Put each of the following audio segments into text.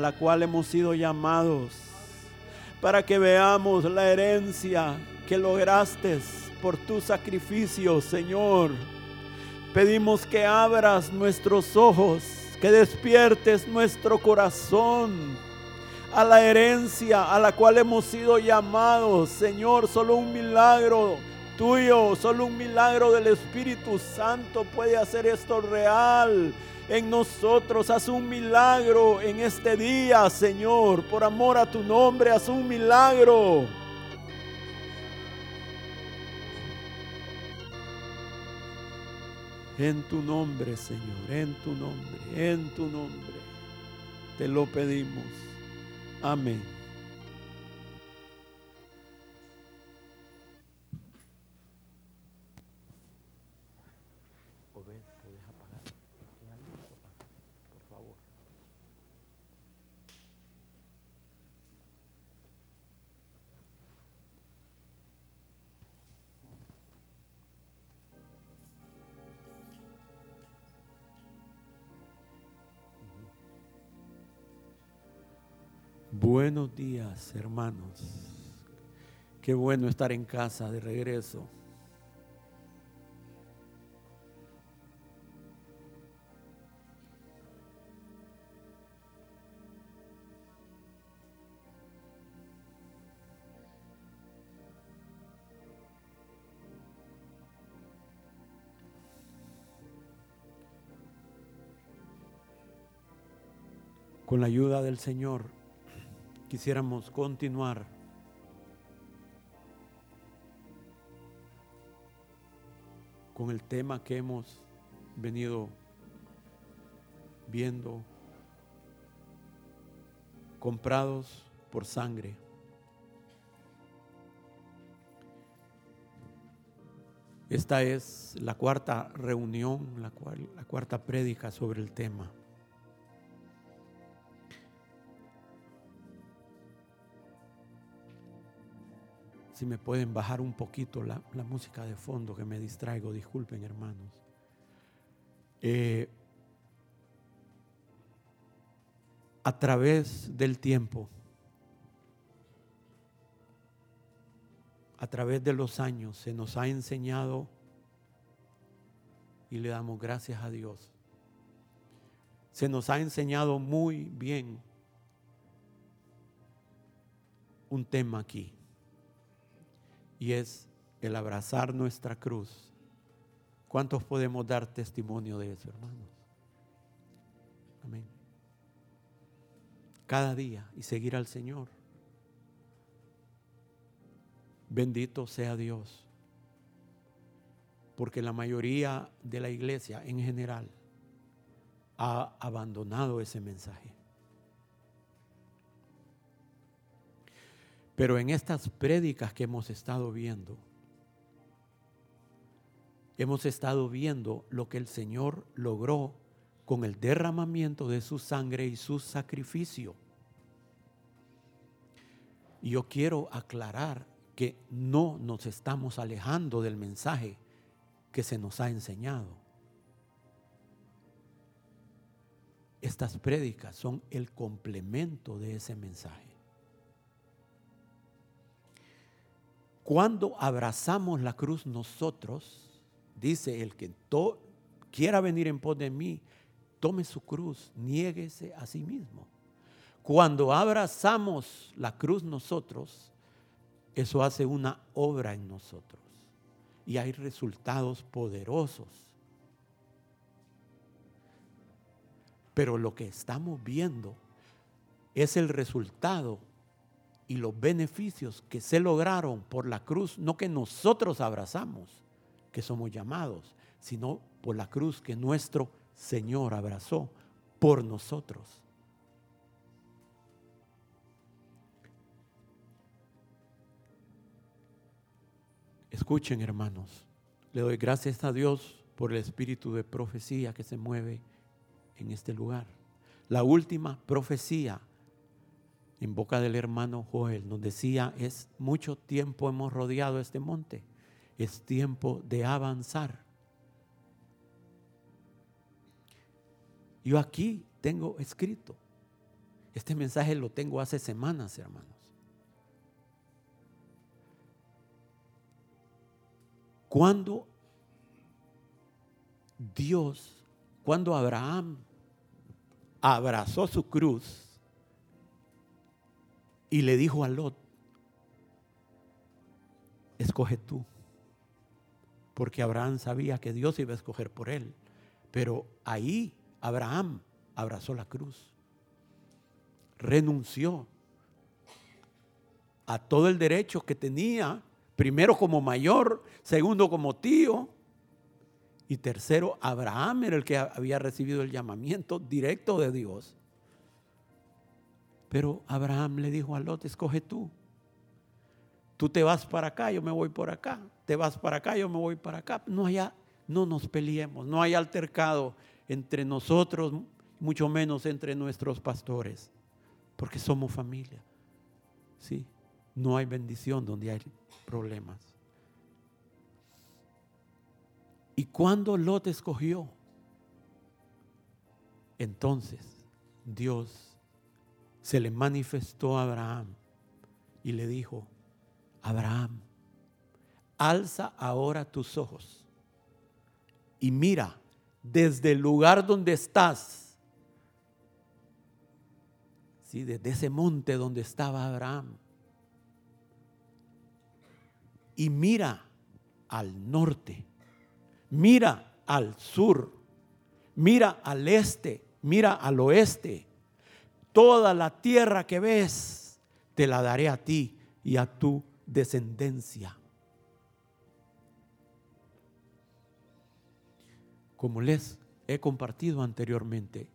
a la cual hemos sido llamados, para que veamos la herencia que lograste por tu sacrificio, Señor. Pedimos que abras nuestros ojos, que despiertes nuestro corazón a la herencia a la cual hemos sido llamados. Señor, solo un milagro tuyo, solo un milagro del Espíritu Santo puede hacer esto real en nosotros. Haz un milagro en este día, Señor. Por amor a tu nombre, haz un milagro. En tu nombre, Señor, en tu nombre, en tu nombre. Te lo pedimos. Amén. Buenos días, hermanos. Qué bueno estar en casa de regreso. Con la ayuda del Señor quisiéramos continuar con el tema que hemos venido viendo, comprados por sangre. Esta es la cuarta reunión, la, cual, la cuarta prédica sobre el tema. Si me pueden bajar un poquito la, música de fondo que me distraigo, disculpen hermanos. Eh, a través del tiempo, a través de los años, se nos ha enseñado y le damos gracias a Dios. Se nos ha enseñado muy bien un tema aquí y es el abrazar nuestra cruz. ¿Cuántos podemos dar testimonio de eso, hermanos? Amén. Cada día y seguir al Señor. Bendito sea Dios. Porque la mayoría de la iglesia en general ha abandonado ese mensaje. Pero en estas prédicas que hemos estado viendo, hemos estado viendo lo que el Señor logró con el derramamiento de su sangre y su sacrificio. Y yo quiero aclarar que no nos estamos alejando del mensaje que se nos ha enseñado. Estas prédicas son el complemento de ese mensaje. Cuando abrazamos la cruz nosotros, dice el que quiera venir en pos de mí, tome su cruz, niéguese a sí mismo. Cuando abrazamos la cruz nosotros, eso hace una obra en nosotros y hay resultados poderosos. Pero lo que estamos viendo es el resultado y los beneficios que se lograron por la cruz, no que nosotros abrazamos, que somos llamados, sino por la cruz que nuestro Señor abrazó por nosotros. Escuchen hermanos, le doy gracias a Dios por el espíritu de profecía que se mueve en este lugar. La última profecía en boca del hermano Joel nos decía, es mucho tiempo hemos rodeado este monte, es tiempo de avanzar. Yo aquí tengo escrito Este mensaje lo tengo hace semanas, hermanos. Cuando Dios, cuando Abraham abrazó su cruz y le dijo a Lot, escoge tú. Porque Abraham sabía que Dios iba a escoger por él. Pero ahí Abraham abrazó la cruz. Renunció a todo el derecho que tenía, primero como mayor, segundo como tío, y tercero, Abraham era el que había recibido el llamamiento directo de Dios. Pero Abraham le dijo a Lot, escoge tú. Tú te vas para acá, yo me voy por acá. Te vas para acá, yo me voy para acá. No haya, no nos peleemos, no hay altercado entre nosotros, mucho menos entre nuestros pastores, porque somos familia. Sí, no hay bendición donde hay problemas. Y cuando Lot escogió, entonces Dios se le manifestó a Abraham y le dijo, Abraham, alza ahora tus ojos y mira desde el lugar donde estás, ¿sí? desde ese monte donde estaba Abraham, y mira al norte, mira al sur, mira al este, mira al oeste. Toda la tierra que ves, te la daré a ti y a tu descendencia. Como les he compartido anteriormente,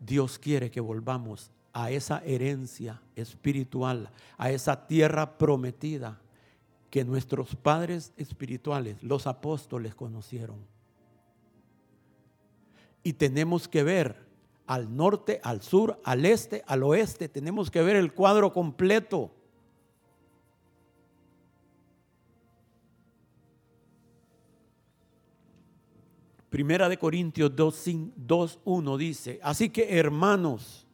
Dios quiere que volvamos a esa herencia espiritual, a esa tierra prometida que nuestros padres espirituales, los apóstoles, conocieron. Y tenemos que ver al norte, al sur, al este, al oeste, tenemos que ver el cuadro completo. Primera de Corintios 2.1 dice, así que hermanos,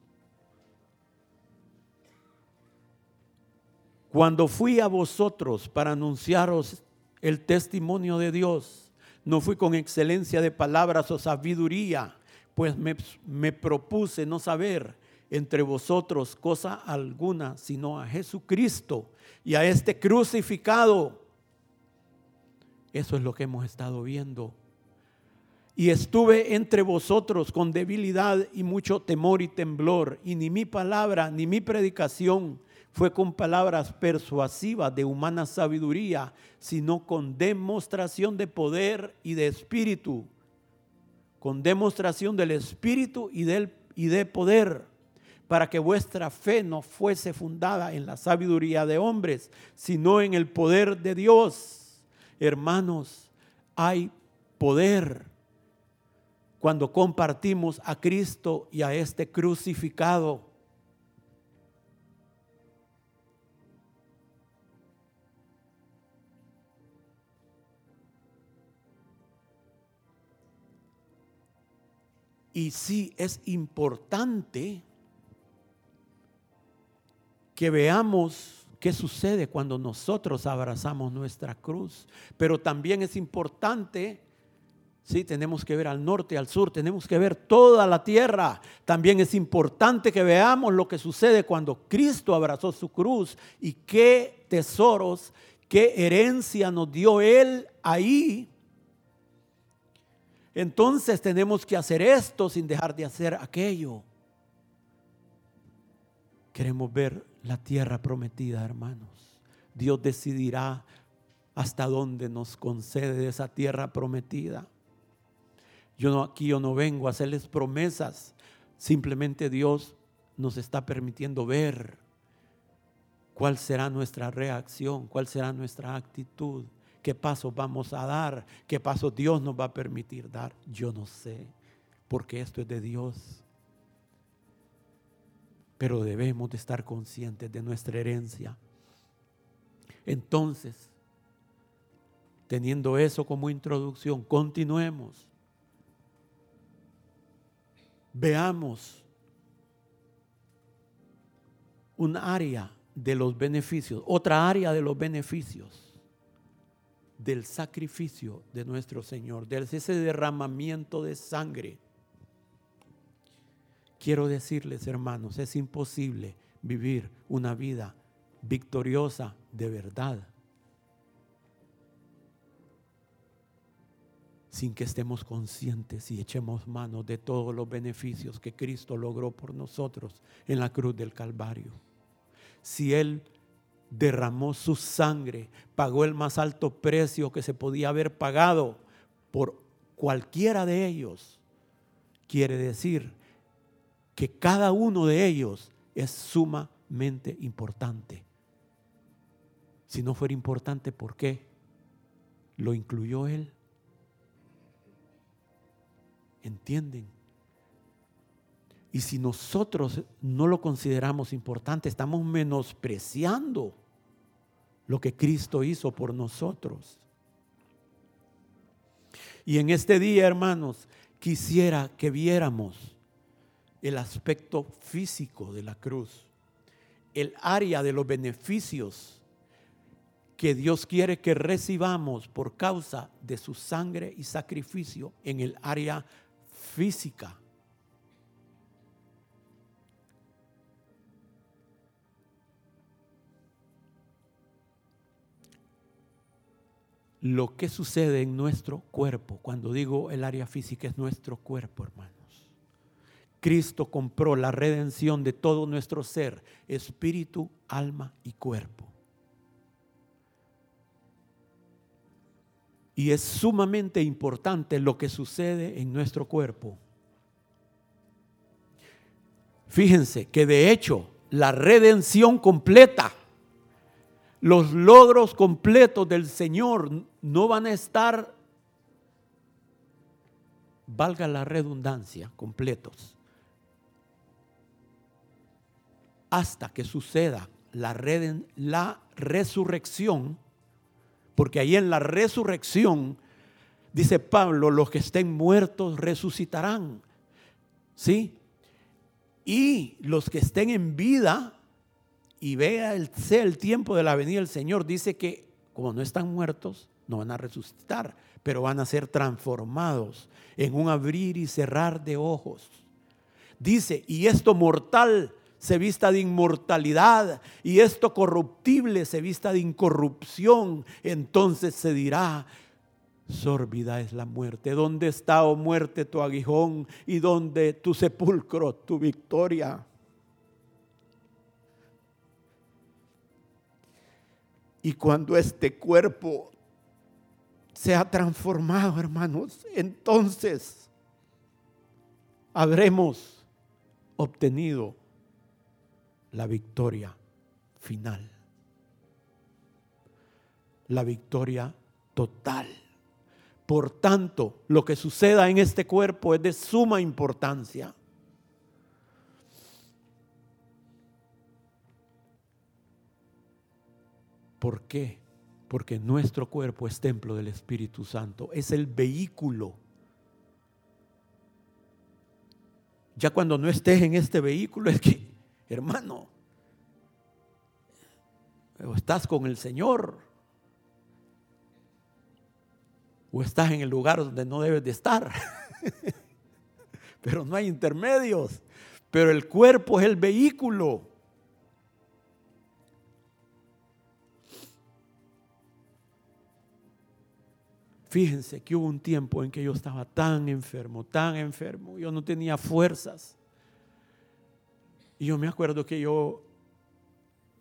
cuando fui a vosotros para anunciaros el testimonio de Dios, no fui con excelencia de palabras o sabiduría, pues me, me propuse no saber entre vosotros cosa alguna, sino a Jesucristo y a este crucificado. Eso es lo que hemos estado viendo y estuve entre vosotros con debilidad y mucho temor y temblor, y ni mi palabra ni mi predicación fue con palabras persuasivas de humana sabiduría, sino con demostración de poder y de espíritu, con demostración del espíritu y, del, y de poder, para que vuestra fe no fuese fundada en la sabiduría de hombres, sino en el poder de Dios. Hermanos, hay poder cuando compartimos a Cristo y a este crucificado. Y sí es importante que veamos qué sucede cuando nosotros abrazamos nuestra cruz, pero también es importante Sí, tenemos que ver al norte, al sur, tenemos que ver toda la tierra. También es importante que veamos lo que sucede cuando Cristo abrazó su cruz y qué tesoros, qué herencia nos dio Él ahí. Entonces tenemos que hacer esto sin dejar de hacer aquello. Queremos ver la tierra prometida, hermanos. Dios decidirá hasta dónde nos concede esa tierra prometida. Yo no, aquí yo no vengo a hacerles promesas, simplemente Dios nos está permitiendo ver cuál será nuestra reacción, cuál será nuestra actitud, qué pasos vamos a dar, qué pasos Dios nos va a permitir dar. Yo no sé, porque esto es de Dios. Pero debemos de estar conscientes de nuestra herencia. Entonces, teniendo eso como introducción, continuemos veamos un área de los beneficios, otra área de los beneficios del sacrificio de nuestro Señor, de ese derramamiento de sangre. Quiero decirles, hermanos, es imposible vivir una vida victoriosa de verdad sin que estemos conscientes y echemos mano de todos los beneficios que Cristo logró por nosotros en la cruz del Calvario. Si Él derramó su sangre, pagó el más alto precio que se podía haber pagado por cualquiera de ellos, quiere decir que cada uno de ellos es sumamente importante. Si no fuera importante, ¿por qué? Lo incluyó Él. ¿Entienden? Y si nosotros no lo consideramos importante, estamos menospreciando lo que Cristo hizo por nosotros. Y en este día, hermanos, quisiera que viéramos el aspecto físico de la cruz, el área de los beneficios que Dios quiere que recibamos por causa de su sangre y sacrificio en el área física. Lo que sucede en nuestro cuerpo, cuando digo el área física es nuestro cuerpo, hermanos. Cristo compró la redención de todo nuestro ser, espíritu, alma y cuerpo. Y es sumamente importante lo que sucede en nuestro cuerpo. Fíjense que de hecho la redención completa, los logros completos del Señor no van a estar, valga la redundancia, completos, hasta que suceda la, resurrección porque ahí en la resurrección, dice Pablo, los que estén muertos resucitarán. ¿Sí? Y los que estén en vida y vea el, sea el tiempo de la venida del Señor, dice que como no están muertos, no van a resucitar, pero van a ser transformados en un abrir y cerrar de ojos. Dice, y esto mortal se vista de inmortalidad y esto corruptible se vista de incorrupción, entonces se dirá, sórbida es la muerte. ¿Dónde está, oh muerte, tu aguijón y dónde tu sepulcro, tu victoria? Y cuando este cuerpo se ha transformado, hermanos, entonces habremos obtenido la victoria final. La victoria total. Por tanto, lo que suceda en este cuerpo es de suma importancia. ¿Por qué? Porque nuestro cuerpo es templo del Espíritu Santo, es el vehículo. Ya cuando no estés en este vehículo es que hermano, o estás con el Señor, o estás en el lugar donde no debes de estar. Pero no hay intermedios. Pero el cuerpo es el vehículo. Fíjense que hubo un tiempo en que yo estaba tan enfermo, tan enfermo, yo no tenía fuerzas. Y yo me acuerdo que yo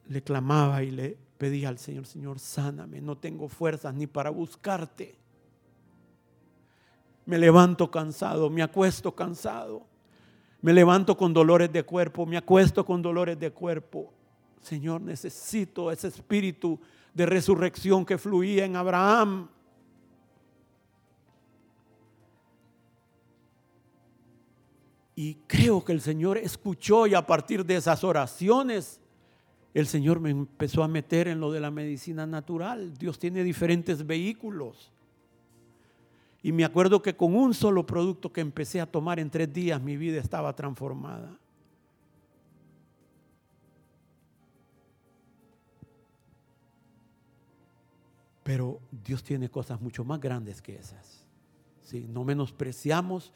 le clamaba y le pedía al Señor, Señor, sáname, no tengo fuerzas ni para buscarte. Me levanto cansado, me acuesto cansado. Me levanto con dolores de cuerpo, me acuesto con dolores de cuerpo. Señor, necesito ese espíritu de resurrección que fluía en Abraham. Y creo que el Señor escuchó y a partir de esas oraciones, el Señor me empezó a meter en lo de la medicina natural. Dios tiene diferentes vehículos. Y me acuerdo que con un solo producto que empecé a tomar en tres días mi vida estaba transformada. Pero Dios tiene cosas mucho más grandes que esas. ¿sí? No menospreciamos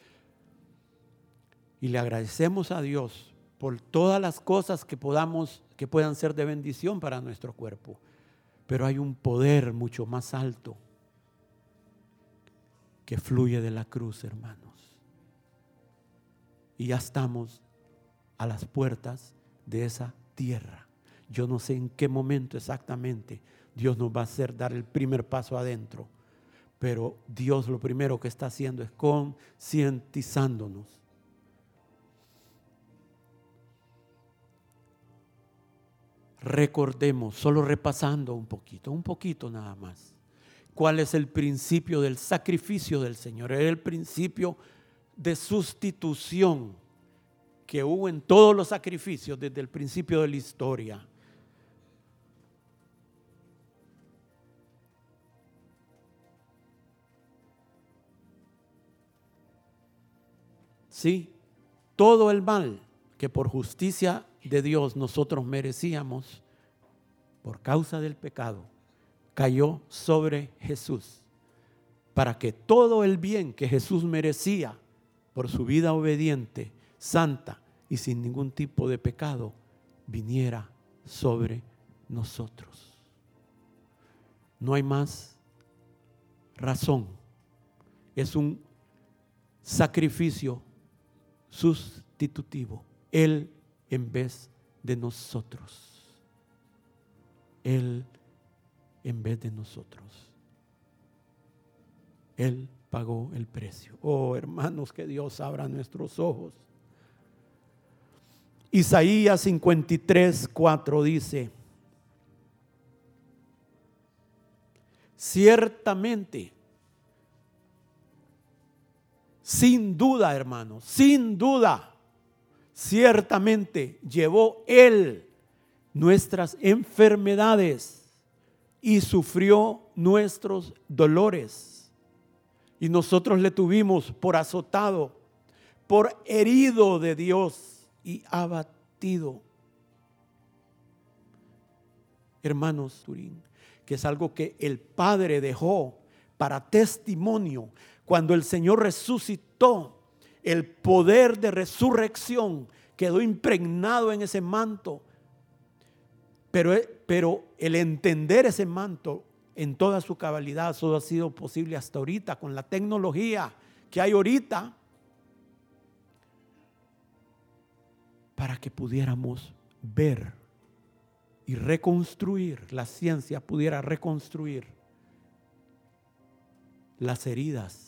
y le agradecemos a Dios por todas las cosas que podamos que puedan ser de bendición para nuestro cuerpo. Pero hay un poder mucho más alto que fluye de la cruz, hermanos. Y ya estamos a las puertas de esa tierra. Yo no sé en qué momento exactamente Dios nos va a hacer dar el primer paso adentro, pero Dios lo primero que está haciendo es concientizándonos recordemos, solo repasando un poquito, un poquito nada más, cuál es el principio del sacrificio del Señor. Era el principio de sustitución que hubo en todos los sacrificios desde el principio de la historia. Sí, todo el mal que por justicia de Dios nosotros merecíamos, por causa del pecado, cayó sobre Jesús, para que todo el bien que Jesús merecía por su vida obediente, santa y sin ningún tipo de pecado, viniera sobre nosotros. No hay más razón. Es un sacrificio sustitutivo. Él en vez de nosotros. Él en vez de nosotros. Él pagó el precio. Oh, hermanos, que Dios abra nuestros ojos. Isaías 53, 4 dice, ciertamente, sin duda, hermanos, sin duda, Ciertamente llevó Él nuestras enfermedades y sufrió nuestros dolores. Y nosotros le tuvimos por azotado, por herido de Dios y abatido. Hermanos, Turín, que es algo que el Padre dejó para testimonio cuando el Señor resucitó el poder de resurrección quedó impregnado en ese manto. Pero, pero el entender ese manto en toda su cabalidad solo ha sido posible hasta ahorita con la tecnología que hay ahorita para que pudiéramos ver y reconstruir, la ciencia pudiera reconstruir las heridas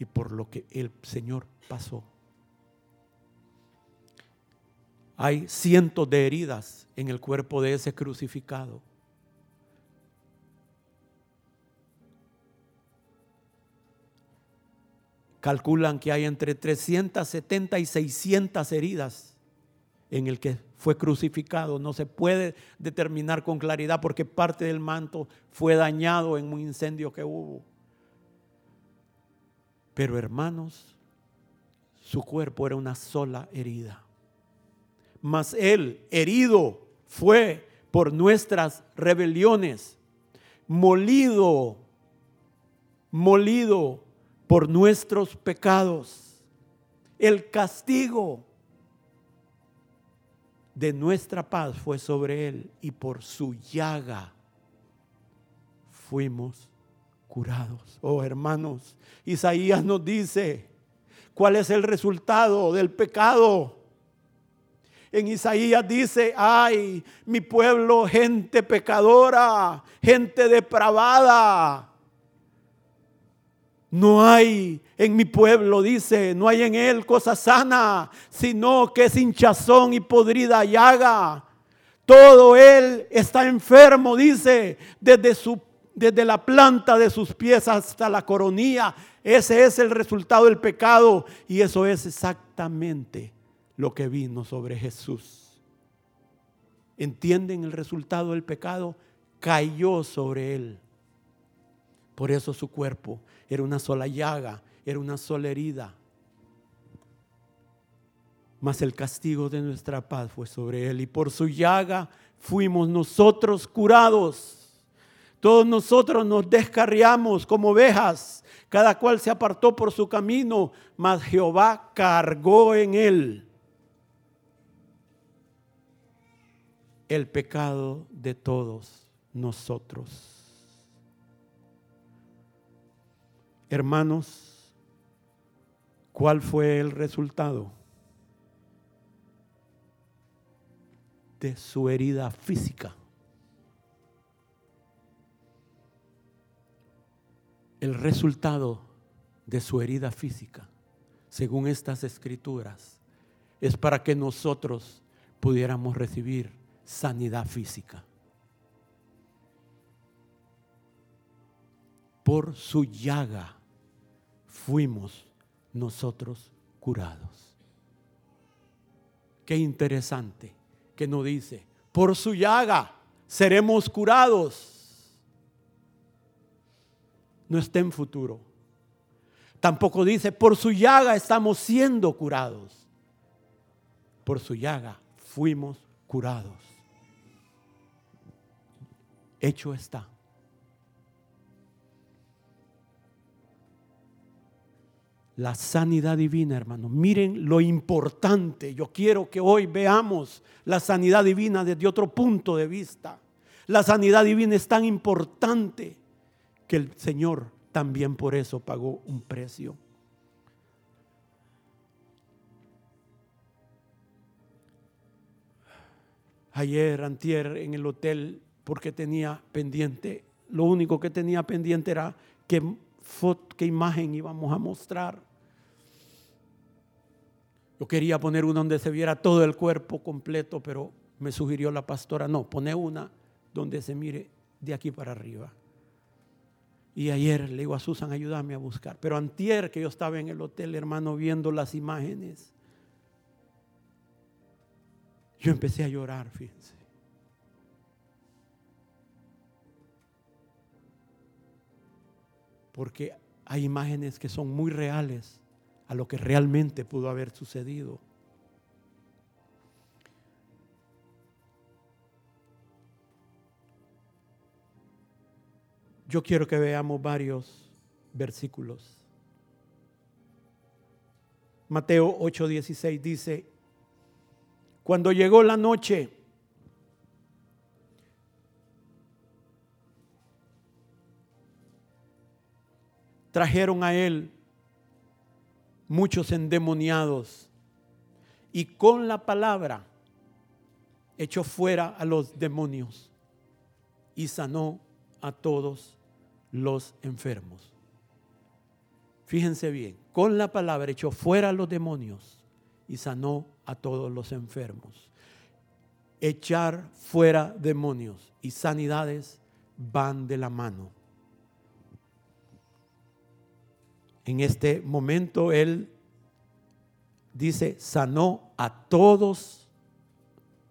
y por lo que el Señor pasó. Hay cientos de heridas en el cuerpo de ese crucificado. Calculan que hay entre 370 y 600 heridas en el que fue crucificado. No se puede determinar con claridad porque parte del manto fue dañado en un incendio que hubo. Pero hermanos, su cuerpo era una sola herida. Mas él, herido, fue por nuestras rebeliones, molido, molido por nuestros pecados. El castigo de nuestra paz fue sobre él y por su llaga fuimos curados. Oh hermanos, Isaías nos dice cuál es el resultado del pecado. En Isaías dice, ay, mi pueblo, gente pecadora, gente depravada. No hay en mi pueblo, dice, no hay en él cosa sana, sino que es hinchazón y podrida llaga. Todo él está enfermo, dice, desde su desde la planta de sus pies hasta la coronilla. Ese es el resultado del pecado y eso es exactamente lo que vino sobre Jesús. ¿Entienden el resultado del pecado? Cayó sobre él. Por eso su cuerpo era una sola llaga, era una sola herida. Mas el castigo de nuestra paz fue sobre él y por su llaga fuimos nosotros curados. Todos nosotros nos descarriamos como ovejas, cada cual se apartó por su camino, mas Jehová cargó en él el pecado de todos nosotros. Hermanos, ¿cuál fue el resultado de su herida física? El resultado de su herida física, según estas escrituras, es para que nosotros pudiéramos recibir sanidad física. Por su llaga fuimos nosotros curados. Qué interesante que no dice, por su llaga seremos curados. No está en futuro. Tampoco dice, por su llaga estamos siendo curados. Por su llaga fuimos curados. Hecho está. la sanidad divina, hermanos. Miren lo importante. Yo quiero que hoy veamos la sanidad divina desde otro punto de vista. La sanidad divina es tan importante que el Señor también por eso pagó un precio. Ayer, antier, en el hotel, porque tenía pendiente, lo único que tenía pendiente era qué, qué imagen íbamos a mostrar. Yo quería poner una donde se viera todo el cuerpo completo, pero me sugirió la pastora, no, pone una donde se mire de aquí para arriba. Y ayer le digo a Susan, ayúdame a buscar. Pero antier que yo estaba en el hotel, hermano, viendo las imágenes, yo empecé a llorar, fíjense. Porque hay imágenes que son muy reales a lo que realmente pudo haber sucedido. Yo quiero que veamos varios versículos. Mateo 8:16 dice, cuando llegó la noche, trajeron a él muchos endemoniados y con la palabra echó fuera a los demonios y sanó a todos los enfermos. Fíjense bien, con la palabra echó fuera a los demonios y sanó a todos los enfermos. Echar fuera demonios y sanidades van de la mano. En este momento Él dice, sanó a todos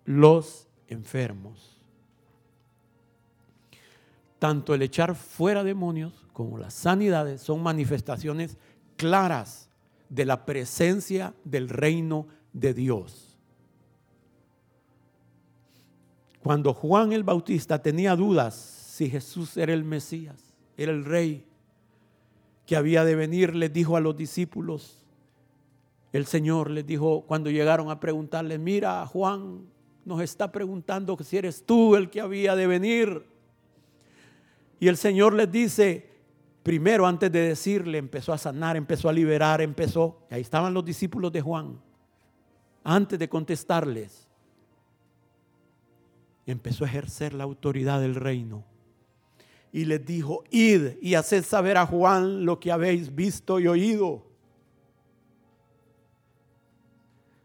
los enfermos. Tanto el echar fuera demonios como las sanidades son manifestaciones claras de la presencia del reino de Dios. Cuando Juan el Bautista tenía dudas si Jesús era el Mesías, era el rey, que había de venir, les dijo a los discípulos, el Señor les dijo cuando llegaron a preguntarle, mira, Juan nos está preguntando si eres tú el que había de venir. Y el Señor les dice, primero antes de decirle, empezó a sanar, empezó a liberar, empezó, ahí estaban los discípulos de Juan, antes de contestarles, empezó a ejercer la autoridad del reino y les dijo, id y haced saber a Juan lo que habéis visto y oído.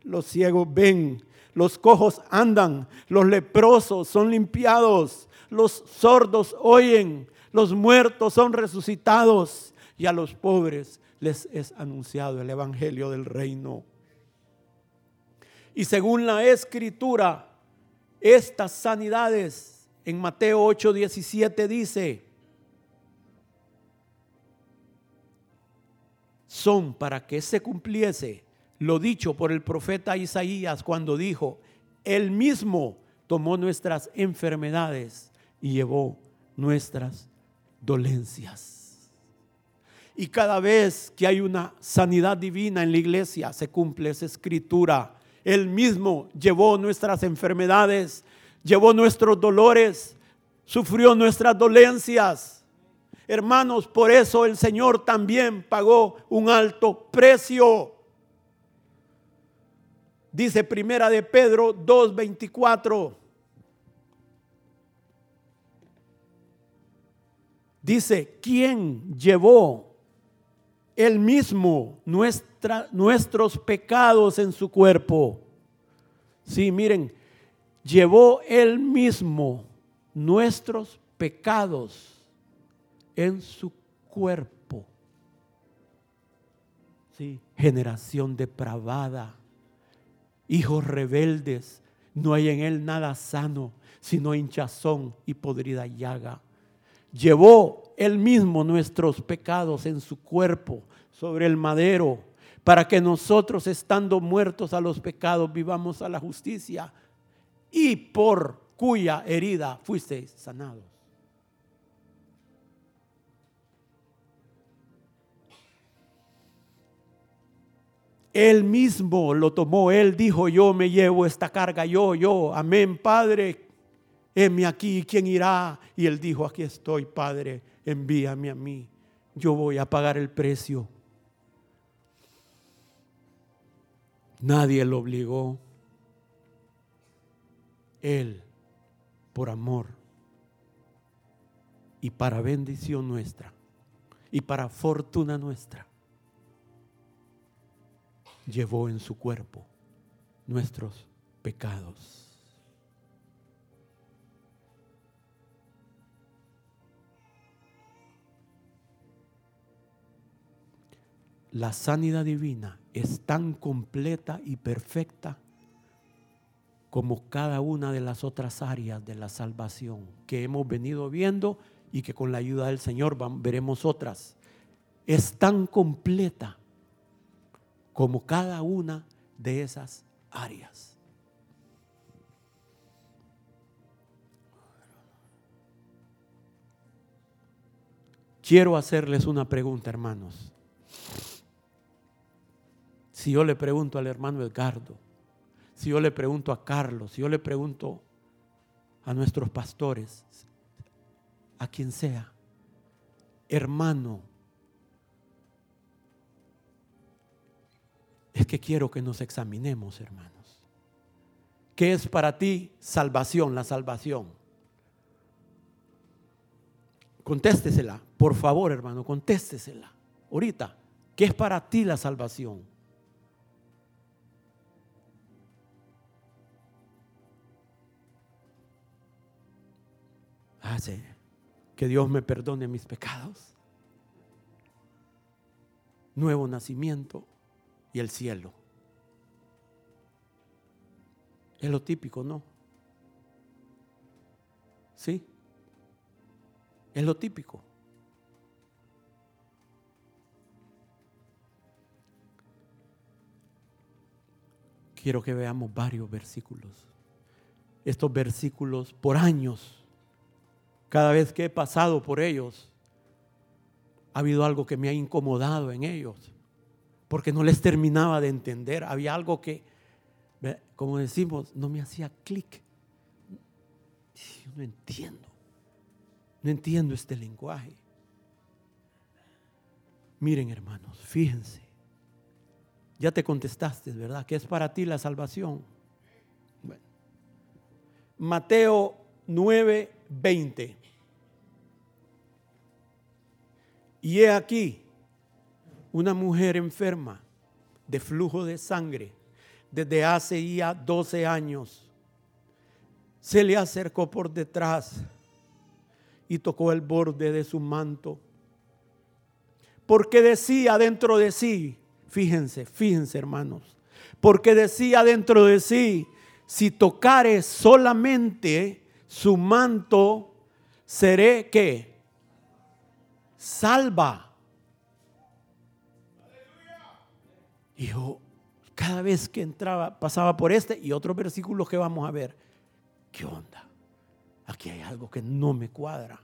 Los ciegos ven, los cojos andan, los leprosos son limpiados, los sordos oyen, los muertos son resucitados y a los pobres les es anunciado el Evangelio del reino. Y según la escritura, estas sanidades en Mateo 8, 17 dice, son para que se cumpliese lo dicho por el profeta Isaías cuando dijo, Él mismo tomó nuestras enfermedades y llevó nuestras dolencias. Y cada vez que hay una sanidad divina en la iglesia, se cumple esa escritura. Él mismo llevó nuestras enfermedades, llevó nuestros dolores, sufrió nuestras dolencias. Hermanos, por eso el Señor también pagó un alto precio. Dice Primera de Pedro 2:24. Dice, ¿quién llevó él mismo nuestros pecados en su cuerpo? Sí, miren, llevó él mismo nuestros pecados en su cuerpo. Sí, generación depravada, hijos rebeldes, no hay en él nada sano, sino hinchazón y podrida llaga llevó él mismo nuestros pecados en su cuerpo sobre el madero, para que nosotros, estando muertos a los pecados, vivamos a la justicia, y por cuya herida fuisteis sanados. Él mismo lo tomó, él dijo, yo me llevo esta carga, yo, yo, amén, Padre, heme aquí, ¿quién irá? Y él dijo, aquí estoy, Padre, envíame a mí, yo voy a pagar el precio. Nadie lo obligó. Él, por amor y para bendición nuestra y para fortuna nuestra, llevó en su cuerpo nuestros pecados. La sanidad divina es tan completa y perfecta como cada una de las otras áreas de la salvación que hemos venido viendo y que con la ayuda del Señor veremos otras. Es tan completa como cada una de esas áreas. Quiero hacerles una pregunta, hermanos. Si yo le pregunto al hermano Edgardo, si yo le pregunto a Carlos, si yo le pregunto a nuestros pastores, a quien sea, hermano, es que quiero que nos examinemos, hermanos. ¿Qué es para ti salvación, la salvación? Contéstesela, por favor, hermano, contéstesela. Ahorita, ¿qué es para ti la salvación? Hace que Dios me perdone mis pecados. Nuevo nacimiento y el cielo. Es lo típico, ¿no? ¿Sí? Es lo típico. Quiero que veamos varios versículos. Estos versículos por años cada vez que he pasado por ellos, ha habido algo que me ha incomodado en ellos, porque no les terminaba de entender. Había algo que, como decimos, no me hacía clic. Yo no entiendo, no entiendo este lenguaje. Miren hermanos, fíjense, ya te contestaste, ¿verdad? Que es para ti la salvación. Mateo 9, 20. Y he aquí una mujer enferma de flujo de sangre desde hace ya 12 años. Se le acercó por detrás y tocó el borde de su manto. Porque decía dentro de sí, fíjense, fíjense hermanos, porque decía dentro de sí, si tocare solamente su manto, seré que salva. Y yo, cada vez que entraba, pasaba por este y otros versículos que vamos a ver, ¿qué onda? Aquí hay algo que no me cuadra.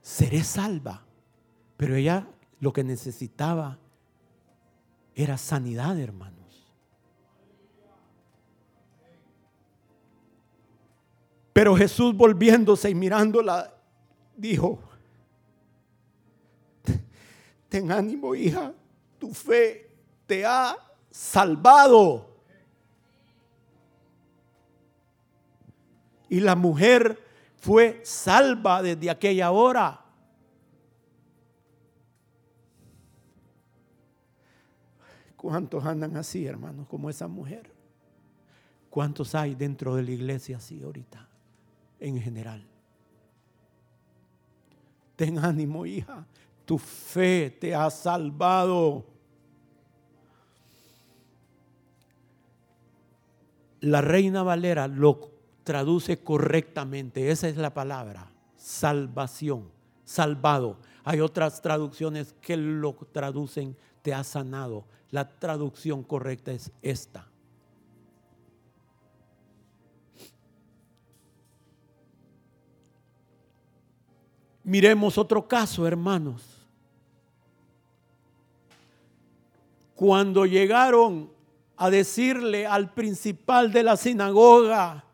seré salva. Pero ella lo que necesitaba era sanidad, hermanos. Pero Jesús volviéndose y mirándola, dijo, ten ánimo hija, tu fe te ha salvado. Y la mujer fue salva desde aquella hora. ¿Cuántos andan así, hermanos, como esa mujer? ¿Cuántos hay dentro de la iglesia así ahorita, en general? Ten ánimo, hija. Tu fe te ha salvado. La reina Valera lo traduce correctamente. Esa es la palabra. Salvación. Salvado. Hay otras traducciones que lo traducen te ha sanado. La traducción correcta es esta. Miremos otro caso, hermanos. Cuando llegaron a decirle al principal de la sinagoga,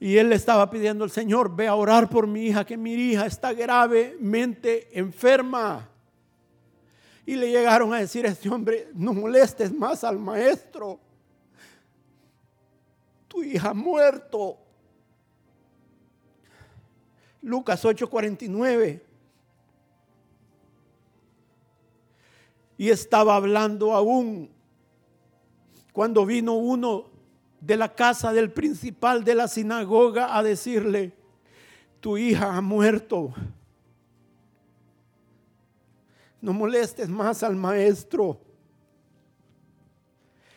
y él le estaba pidiendo al Señor, ve a orar por mi hija, que mi hija está gravemente enferma. Y le llegaron a decir a este hombre, no molestes más al maestro. Tu hija ha muerto. Lucas 8:49. Y estaba hablando aún cuando vino uno de la casa del principal de la sinagoga a decirle, tu hija ha muerto no molestes más al maestro.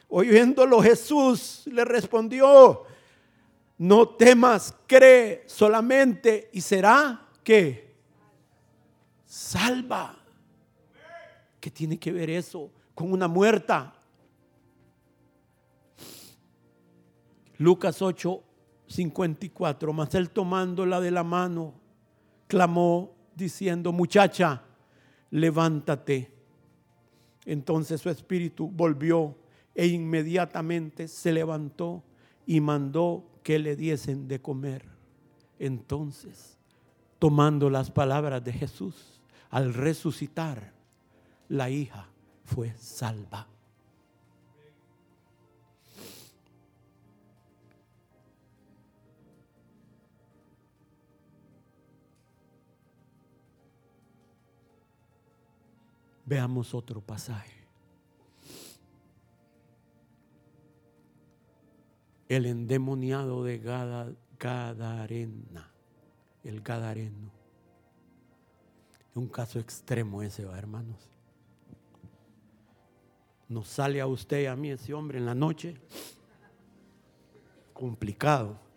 Oyéndolo Jesús le respondió, no temas, cree solamente y será que salva. ¿Qué tiene que ver eso con una muerta? Lucas 8, 54, mas él tomándola de la mano, clamó diciendo, muchacha, levántate. Entonces su espíritu volvió e inmediatamente se levantó y mandó que le diesen de comer. Entonces, tomando las palabras de Jesús, al resucitar, la hija fue salva. Veamos otro pasaje. El endemoniado de Gadarena, el Gadareno. Un caso extremo ese, va, hermanos. Nos sale a usted y a mí ese hombre en la noche. Complicado.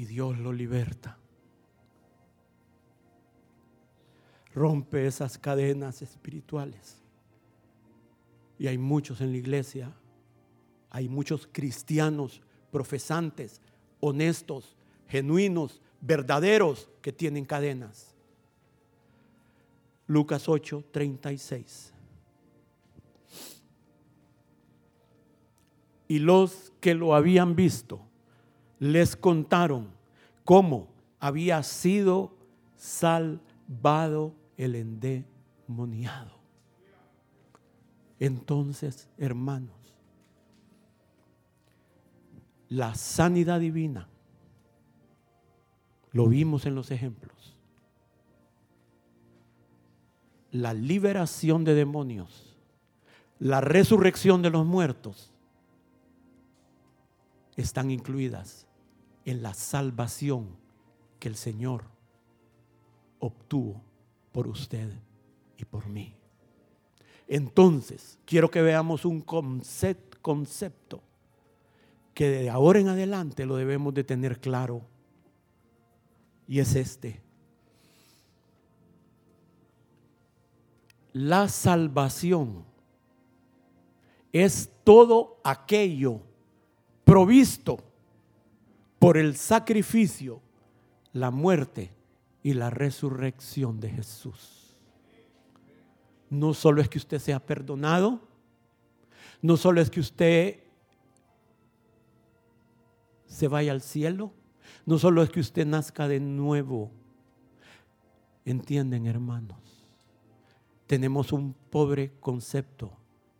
y Dios lo liberta. Rompe esas cadenas espirituales. Y hay muchos en la iglesia, hay muchos cristianos profesantes, honestos, genuinos, verdaderos que tienen cadenas. Lucas 8, 36. Y los que lo habían visto les contaron cómo había sido salvado el endemoniado. Entonces, hermanos, la sanidad divina, lo vimos en los ejemplos, la liberación de demonios, la resurrección de los muertos, están incluidas en la salvación que el Señor obtuvo por usted y por mí. Entonces, quiero que veamos un concepto que de ahora en adelante lo debemos de tener claro. Y es este. La salvación es todo aquello provisto por el sacrificio, la muerte y la resurrección de Jesús. No solo es que usted sea perdonado, no solo es que usted se vaya al cielo, no solo es que usted nazca de nuevo. Entienden, hermanos, tenemos un pobre concepto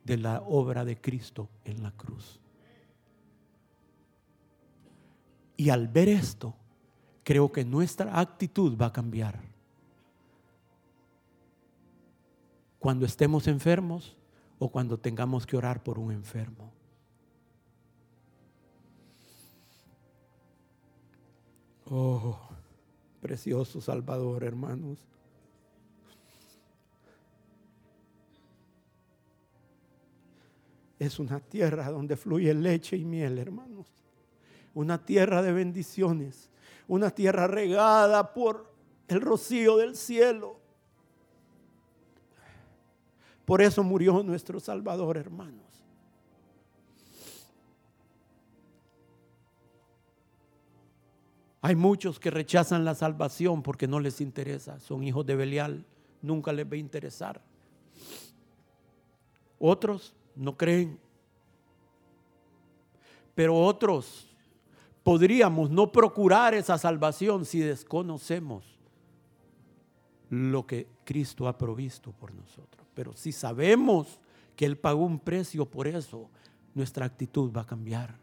de la obra de Cristo en la cruz. Y al ver esto, creo que nuestra actitud va a cambiar. Cuando estemos enfermos o cuando tengamos que orar por un enfermo. Oh, precioso Salvador, hermanos. Es una tierra donde fluye leche y miel, hermanos una tierra de bendiciones, una tierra regada por el rocío del cielo. Por eso murió nuestro Salvador, hermanos. Hay muchos que rechazan la salvación porque no les interesa. Son hijos de Belial, nunca les va a interesar. Otros no creen. Pero otros podríamos no procurar esa salvación si desconocemos lo que Cristo ha provisto por nosotros. Pero si sabemos que Él pagó un precio por eso, nuestra actitud va a cambiar.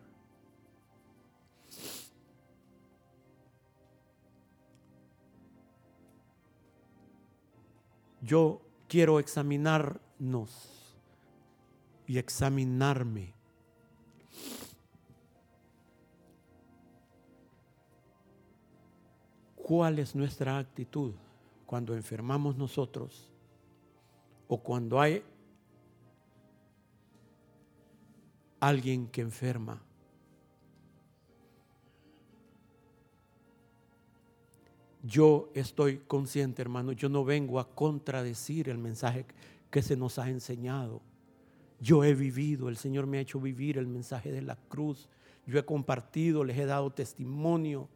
Yo quiero examinarnos y examinarme cuál es nuestra actitud cuando enfermamos nosotros o cuando hay alguien que enferma. Yo estoy consciente, hermano, yo no vengo a contradecir el mensaje que se nos ha enseñado. Yo he vivido, el Señor me ha hecho vivir el mensaje de la cruz. Yo he compartido, les he dado testimonio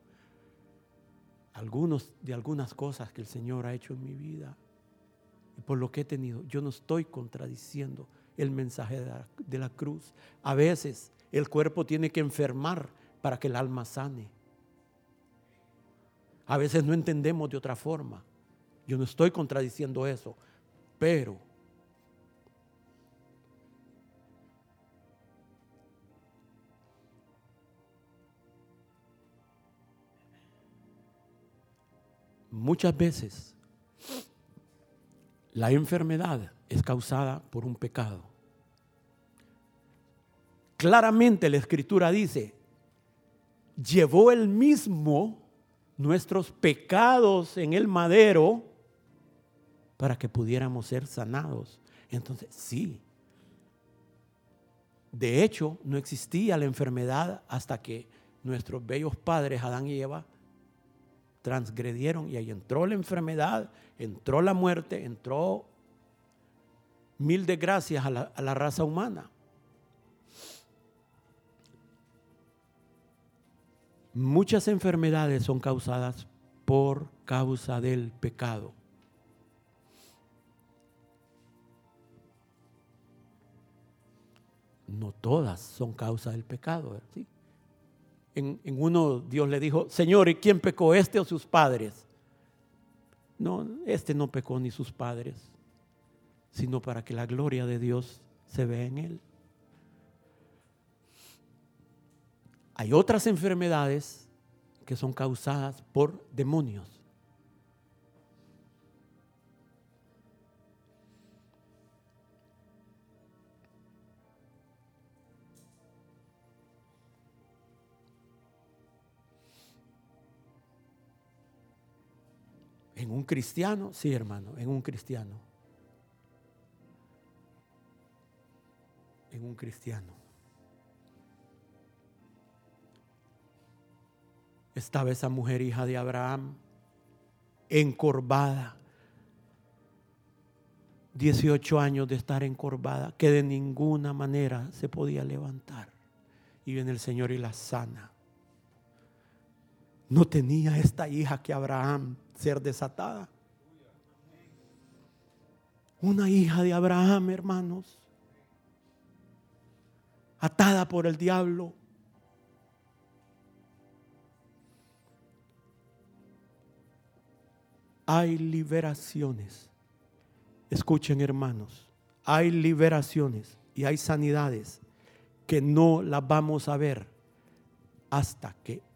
algunos de algunas cosas que el Señor ha hecho en mi vida y por lo que he tenido. Yo no estoy contradiciendo el mensaje de la, de la cruz. A veces el cuerpo tiene que enfermar para que el alma sane. A veces no entendemos de otra forma. Yo no estoy contradiciendo eso, pero muchas veces la enfermedad es causada por un pecado. Claramente la escritura dice, llevó él mismo nuestros pecados en el madero para que pudiéramos ser sanados. Entonces, sí. De hecho, no existía la enfermedad hasta que nuestros bellos padres, Adán y Eva, transgredieron y ahí entró la enfermedad, entró la muerte, entró mil desgracias a la, a la raza humana. Muchas enfermedades son causadas por causa del pecado. No todas son causa del pecado. ¿sí? En, uno Dios le dijo, Señor, ¿y quién pecó, este o sus padres? No, este no pecó ni sus padres, sino para que la gloria de Dios se vea en él. Hay otras enfermedades que son causadas por demonios. ¿En un cristiano? Sí, hermano, en un cristiano. En un cristiano. Estaba esa mujer hija de Abraham, encorvada. 18 años de estar encorvada, que de ninguna manera se podía levantar. Y viene el Señor y la sana. No tenía esta hija que Abraham ser desatada. Una hija de Abraham, hermanos, atada por el diablo. Hay liberaciones. Escuchen, hermanos, hay liberaciones y hay sanidades que no las vamos a ver hasta que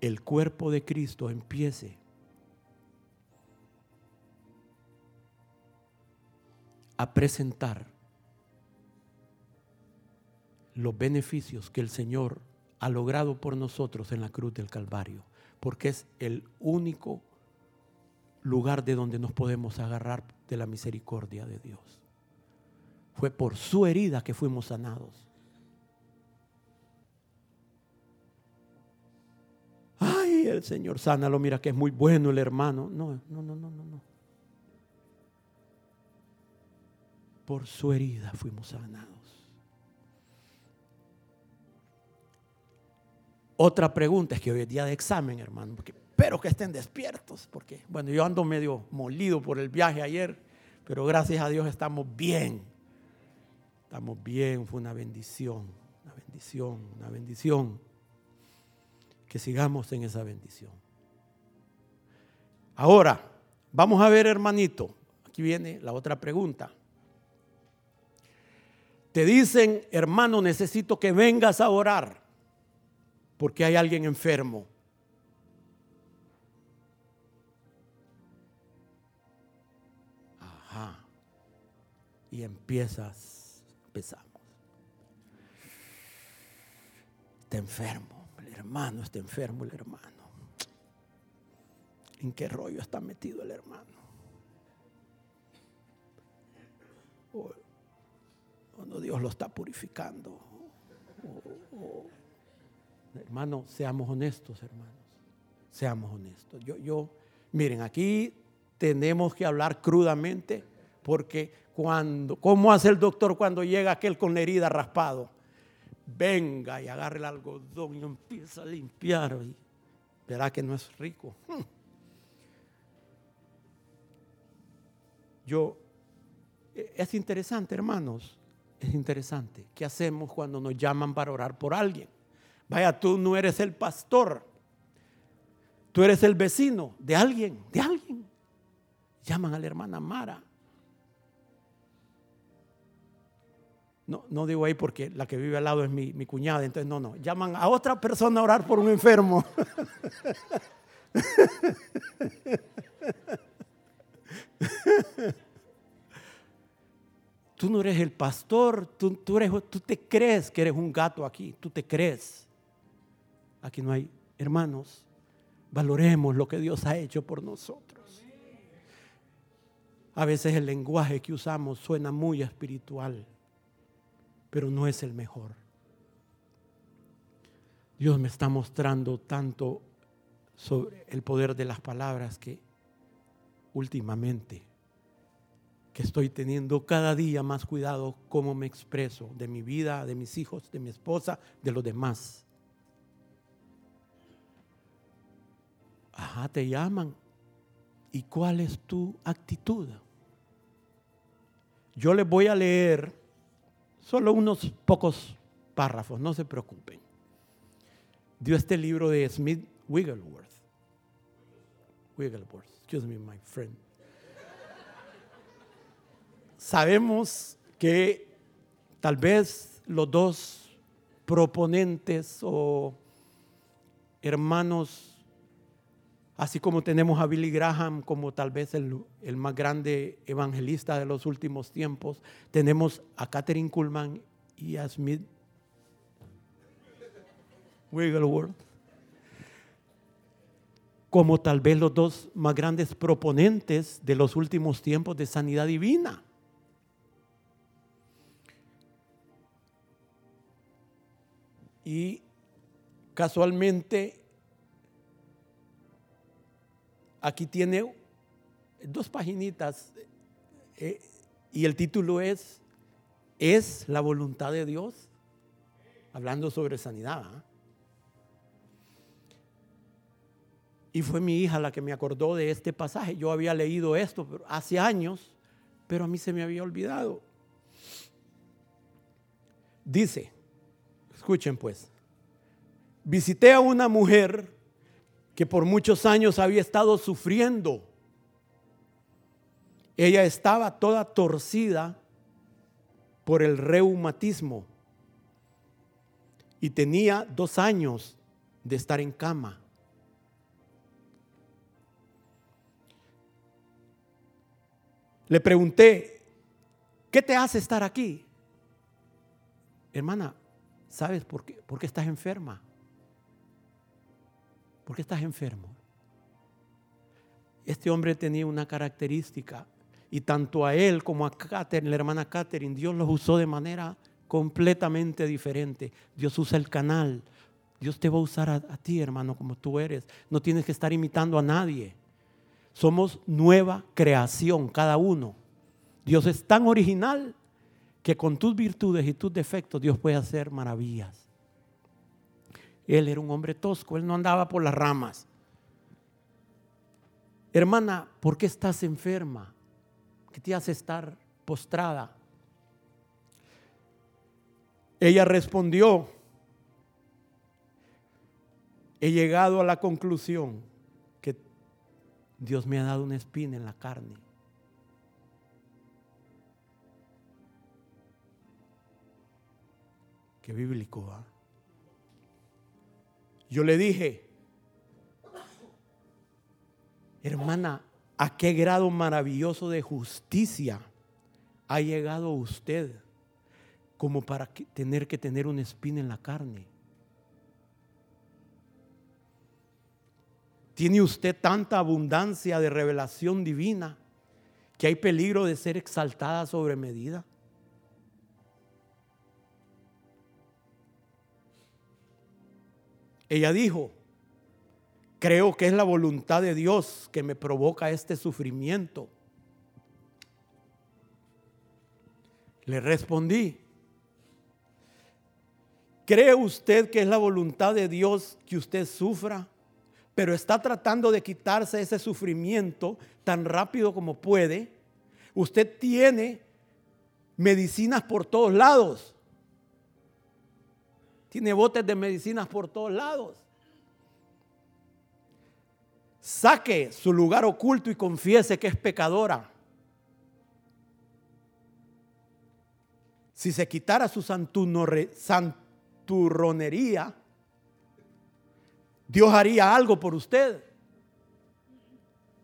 el cuerpo de Cristo empiece a presentar los beneficios que el Señor ha logrado por nosotros en la cruz del Calvario, porque es el único lugar de donde nos podemos agarrar de la misericordia de Dios. Fue por su herida que fuimos sanados. El Señor sánalo, mira que es muy bueno el hermano. No, no, no, no, no. Por su herida fuimos sanados. Otra pregunta es que hoy es día de examen, hermano, porque espero que estén despiertos, porque, bueno, yo ando medio molido por el viaje ayer, pero gracias a Dios estamos bien. Estamos bien, fue una bendición, una bendición, una bendición. Que sigamos en esa bendición. Ahora, vamos a ver, hermanito, aquí viene la otra pregunta. Te dicen, hermano, necesito que vengas a orar porque hay alguien enfermo. Ajá. Y empiezas, empezamos. Está enfermo, hermano está enfermo, el hermano. ¿En qué rollo está metido el hermano? Cuando Dios lo está purificando. Hermanos, seamos honestos, hermanos. Seamos honestos. Yo, yo, miren, aquí tenemos que hablar crudamente porque cuando, ¿cómo hace el doctor cuando llega aquel con la herida raspado? Venga y agarre el algodón y empieza a limpiar. Verá que no es rico. Yo, es interesante, hermanos, es interesante. ¿Qué hacemos cuando nos llaman para orar por alguien? Vaya, tú no eres el pastor. Tú eres el vecino de alguien, de alguien. Llaman a la hermana Mara. No, no digo ahí porque la que vive al lado es mi, mi cuñada, entonces no, no. Llaman a otra persona a orar por un enfermo. Tú no eres el pastor, tú, tú, tú te crees que eres un gato aquí, tú te crees. Aquí no hay hermanos. Valoremos lo que Dios ha hecho por nosotros. A veces el lenguaje que usamos suena muy espiritual, pero no es el mejor. Dios me está mostrando tanto sobre el poder de las palabras que últimamente que estoy teniendo cada día más cuidado cómo me expreso de mi vida, de mis hijos, de mi esposa, de los demás. Ajá, te llaman. ¿Y cuál es tu actitud? Yo les voy a leer solo unos pocos párrafos, no se preocupen. Dio este libro de Smith Wigglesworth. Wigglesworth, excuse me, my friend. Sabemos que tal vez los dos proponentes o hermanos Así como tenemos a Billy Graham como tal vez el, más grande evangelista de los últimos tiempos, tenemos a Catherine Kuhlman y a Smith Wigglesworth como tal vez los dos más grandes proponentes de los últimos tiempos de sanidad divina. Y casualmente Aquí tiene dos paginitas eh, y el título es ¿Es la voluntad de Dios? hablando sobre sanidad. ¿ah? Y fue mi hija la que me acordó de este pasaje. Yo había leído esto hace años, pero a mí se me había olvidado. Dice, escuchen pues, visité a una mujer que por muchos años había estado sufriendo. Ella estaba toda torcida por el reumatismo y tenía dos años de estar en cama. Le pregunté, ¿qué te hace estar aquí? Hermana, ¿sabes por qué? ¿Por qué estás enferma? ¿Por qué estás enfermo? Este hombre tenía una característica y tanto a él como a Catherine, la hermana Catherine, Dios los usó de manera completamente diferente. Dios usa el canal. Dios te va a usar a, a ti, hermano, como tú eres. No tienes que estar imitando a nadie. Somos nueva creación, cada uno. Dios es tan original que con tus virtudes y tus defectos Dios puede hacer maravillas. Él era un hombre tosco, él no andaba por las ramas. Hermana, ¿por qué estás enferma? ¿Qué te hace estar postrada? Ella respondió, he llegado a la conclusión Dios me ha dado una espina en la carne. Qué bíblico, ¿ah? Yo le dije, hermana, ¿a qué grado maravilloso de justicia ha llegado usted como para tener que tener una espina en la carne? ¿Tiene usted tanta abundancia de revelación divina que hay peligro de ser exaltada sobre medida? Ella dijo, creo que es la voluntad de Dios que me provoca este sufrimiento. Le respondí, ¿cree usted que es la voluntad de Dios que usted sufra? pero está tratando de quitarse ese sufrimiento tan rápido como puede, usted tiene medicinas por todos lados. Tiene botes de medicinas por todos lados. Saque su lugar oculto y confiese que es pecadora. Si se quitara su santurronería, Dios haría algo por usted.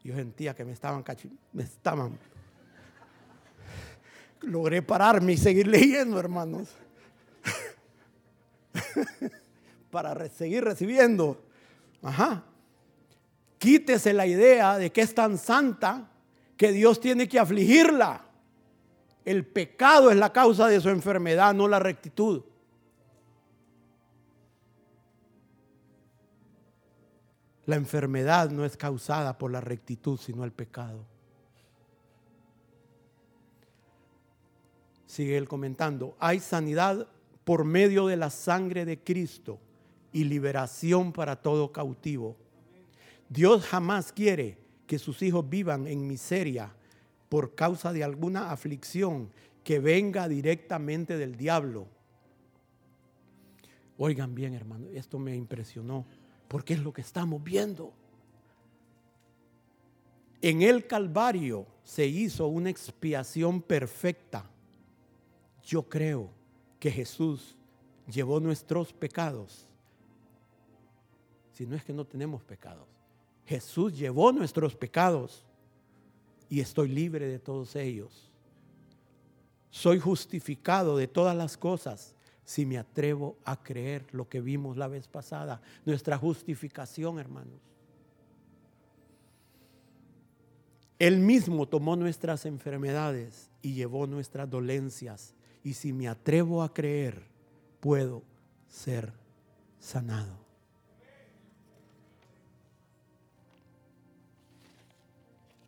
Yo sentía que me estaban cachando, me estaban. Logré pararme y seguir leyendo, hermanos. Para seguir recibiendo. Ajá. Quítese la idea de que es tan santa que Dios tiene que afligirla. El pecado es la causa de su enfermedad, no la rectitud. La enfermedad no es causada por la rectitud, sino el pecado. Sigue él comentando, hay sanidad por medio de la sangre de Cristo y liberación para todo cautivo. Dios jamás quiere que sus hijos vivan en miseria por causa de alguna aflicción que venga directamente del diablo. Oigan bien, hermano, esto me impresionó porque es lo que estamos viendo. En el Calvario se hizo una expiación perfecta. Yo creo que Jesús llevó nuestros pecados. Si no es que no tenemos pecados. Jesús llevó nuestros pecados y estoy libre de todos ellos. Soy justificado de todas las cosas si me atrevo a creer lo que vimos la vez pasada, nuestra justificación, hermanos. Él mismo tomó nuestras enfermedades y llevó nuestras dolencias. Y si me atrevo a creer, puedo ser sanado.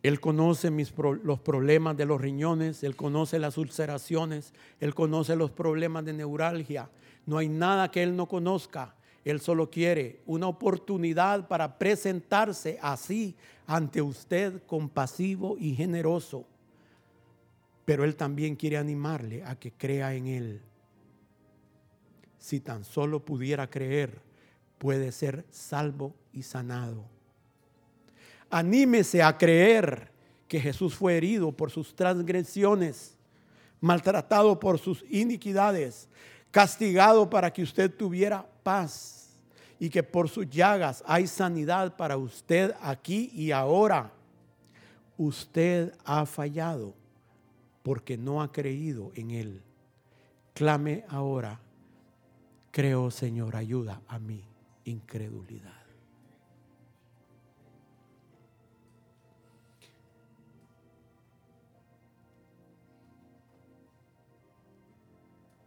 Él conoce mis los problemas de los riñones, Él conoce las ulceraciones, Él conoce los problemas de neuralgia. No hay nada que Él no conozca. Él solo quiere una oportunidad para presentarse así ante usted compasivo y generoso. Pero Él también quiere animarle a que crea en Él. Si tan solo pudiera creer, puede ser salvo y sanado. Anímese a creer que Jesús fue herido por sus transgresiones, maltratado por sus iniquidades, castigado para que usted tuviera paz y que por sus llagas hay sanidad para usted aquí y ahora. Usted ha fallado porque no ha creído en Él. Clame ahora, creo Señor, ayuda a mi incredulidad.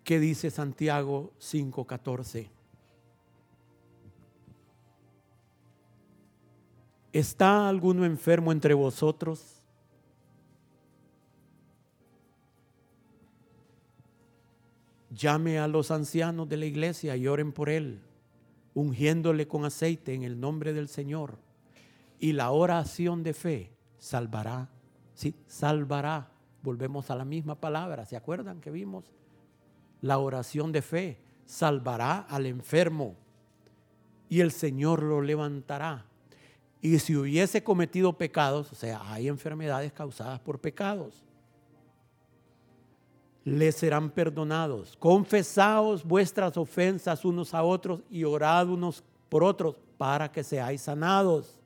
¿Qué dice Santiago 5:14? ¿Está alguno enfermo entre vosotros? Llame a los ancianos de la iglesia y oren por él, ungiéndole con aceite en el nombre del Señor. Y la oración de fe salvará. Sí, salvará. Volvemos a la misma palabra. ¿Se acuerdan que vimos? La oración de fe salvará al enfermo y el Señor lo levantará. Y si hubiese cometido pecados, o sea, hay enfermedades causadas por pecados, les serán perdonados. Confesaos vuestras ofensas unos a otros y orad unos por otros para que seáis sanados.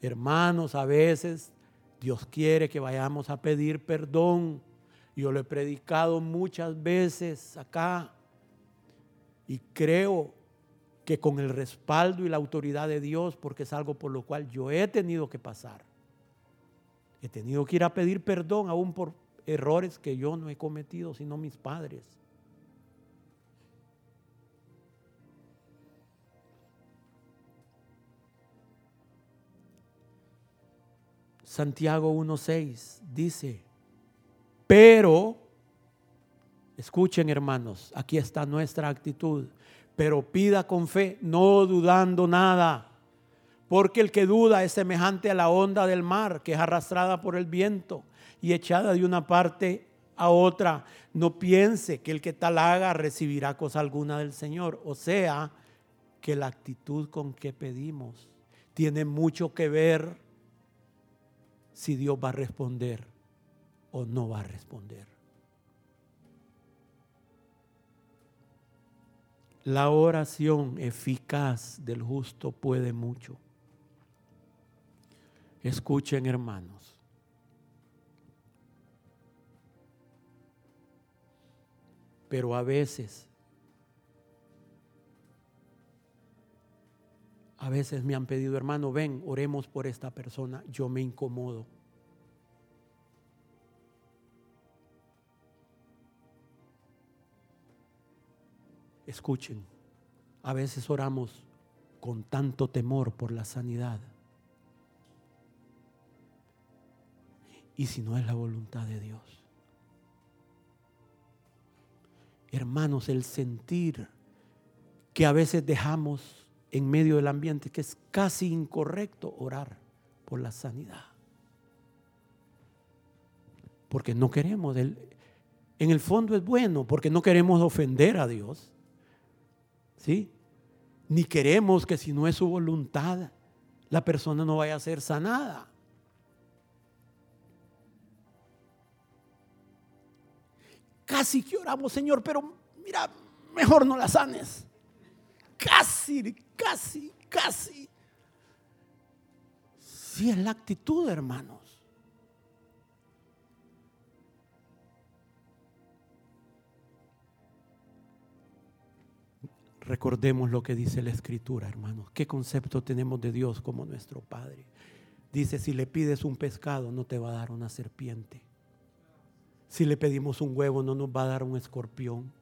Hermanos, a veces Dios quiere que vayamos a pedir perdón. Yo lo he predicado muchas veces acá y creo que con el respaldo y la autoridad de Dios, porque es algo por lo cual yo he tenido que pasar. He tenido que ir a pedir perdón aún por errores que yo no he cometido, sino mis padres. Santiago 1.6 dice, pero, escuchen hermanos, aquí está nuestra actitud pero pida con fe, no dudando nada. Porque el que duda es semejante a la onda del mar que es arrastrada por el viento y echada de una parte a otra. No piense que el que tal haga recibirá cosa alguna del Señor. O sea, que la actitud con que pedimos tiene mucho que ver si Dios va a responder o no va a responder. La oración eficaz del justo puede mucho. Escuchen hermanos. Pero a veces, a veces me han pedido, hermano, ven, oremos por esta persona, yo me incomodo. Escuchen, a veces oramos con tanto temor por la sanidad. Y si no es la voluntad de Dios. Hermanos, el sentir que a veces dejamos en medio del ambiente, que es casi incorrecto orar por la sanidad. Porque no queremos, en el fondo es bueno, porque no queremos ofender a Dios. ¿Sí? Ni queremos que si no es su voluntad, la persona no vaya a ser sanada. Casi que oramos, Señor, pero mira, mejor no la sanes. Casi, casi, casi. Si es la actitud, hermano. Recordemos lo que dice la Escritura, hermanos. ¿Qué concepto tenemos de Dios como nuestro Padre? Dice, si le pides un pescado, no te va a dar una serpiente. Si le pedimos un huevo, no nos va a dar un escorpión.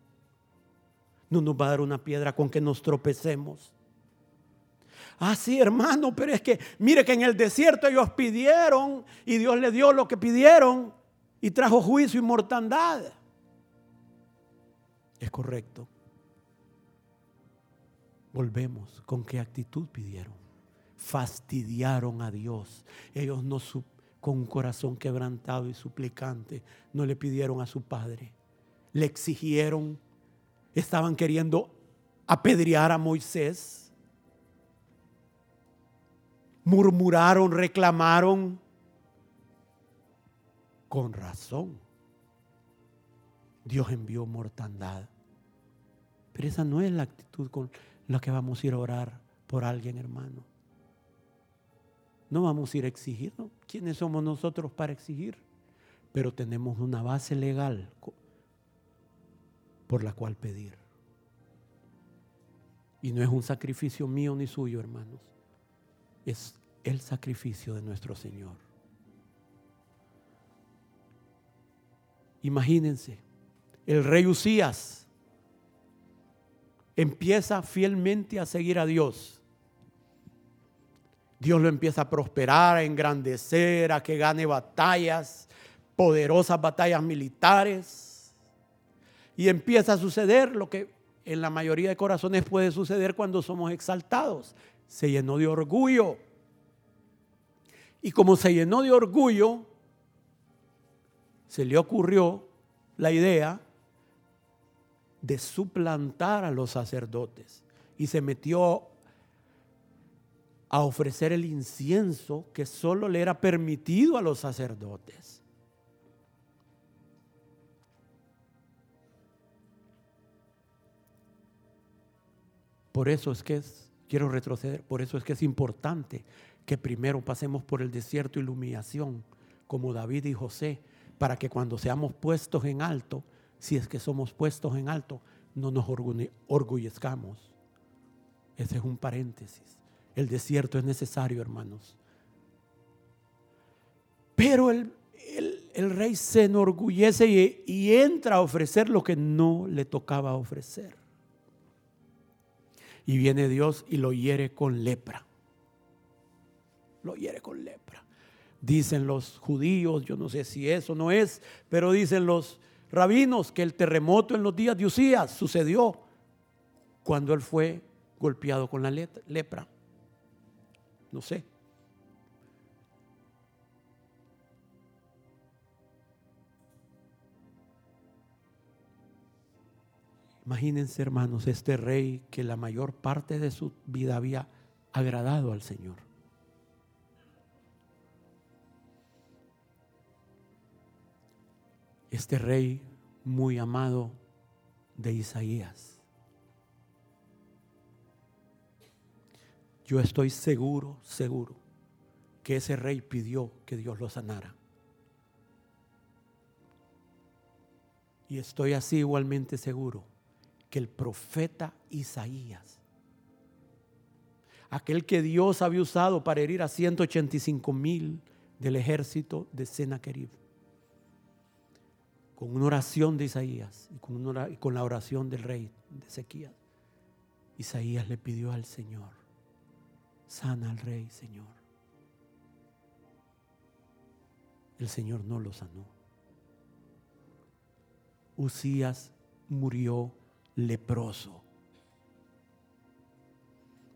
No nos va a dar una piedra con que nos tropecemos. Ah, sí, hermano, pero es que mire que en el desierto ellos pidieron y Dios le dio lo que pidieron y trajo juicio y mortandad. Es correcto. Volvemos. ¿Con qué actitud pidieron? Fastidiaron a Dios. Ellos no con un corazón quebrantado y suplicante no le pidieron a su padre. Le exigieron. Estaban queriendo apedrear a Moisés. Murmuraron, reclamaron. Con razón. Dios envió mortandad. Pero esa no es la actitud con la que vamos a ir a orar por alguien, hermano. No vamos a ir a exigir, ¿no? ¿Quiénes somos nosotros para exigir? Pero tenemos una base legal por la cual pedir. Y no es un sacrificio mío ni suyo, hermanos. Es el sacrificio de nuestro Señor. Imagínense, el rey Usías empieza fielmente a seguir a Dios. Dios lo empieza a prosperar, a engrandecer, a que gane batallas, poderosas batallas militares. Y empieza a suceder lo que en la mayoría de corazones puede suceder cuando somos exaltados. Se llenó de orgullo. Y como se llenó de orgullo, se le ocurrió la idea de suplantar a los sacerdotes y se metió a ofrecer el incienso que solo le era permitido a los sacerdotes. Por eso es que es, quiero retroceder, por eso es que es importante que primero pasemos por el desierto y la humillación, como David y José, para que cuando seamos puestos en alto, si es que somos puestos en alto, no nos orgullezcamos. Ese es un paréntesis. El desierto es necesario, hermanos. Pero el, rey se enorgullece y, y entra a ofrecer lo que no le tocaba ofrecer. Y viene Dios y lo hiere con lepra. Lo hiere con lepra. Dicen los judíos, yo no sé si eso no es, pero dicen los rabinos que el terremoto en los días de Usías sucedió cuando él fue golpeado con la lepra. No sé. Imagínense, hermanos, este rey que la mayor parte de su vida había agradado al Señor. este rey muy amado de Isaías. Yo estoy seguro, seguro, que ese rey pidió que Dios lo sanara. Y estoy así igualmente seguro que el profeta Isaías, aquel que Dios había usado para herir a 185 mil del ejército de Sennacherib, con una oración de Isaías y con, la oración del rey de Ezequías. Isaías le pidió al Señor, sana al rey, Señor. El Señor no lo sanó. Usías murió leproso.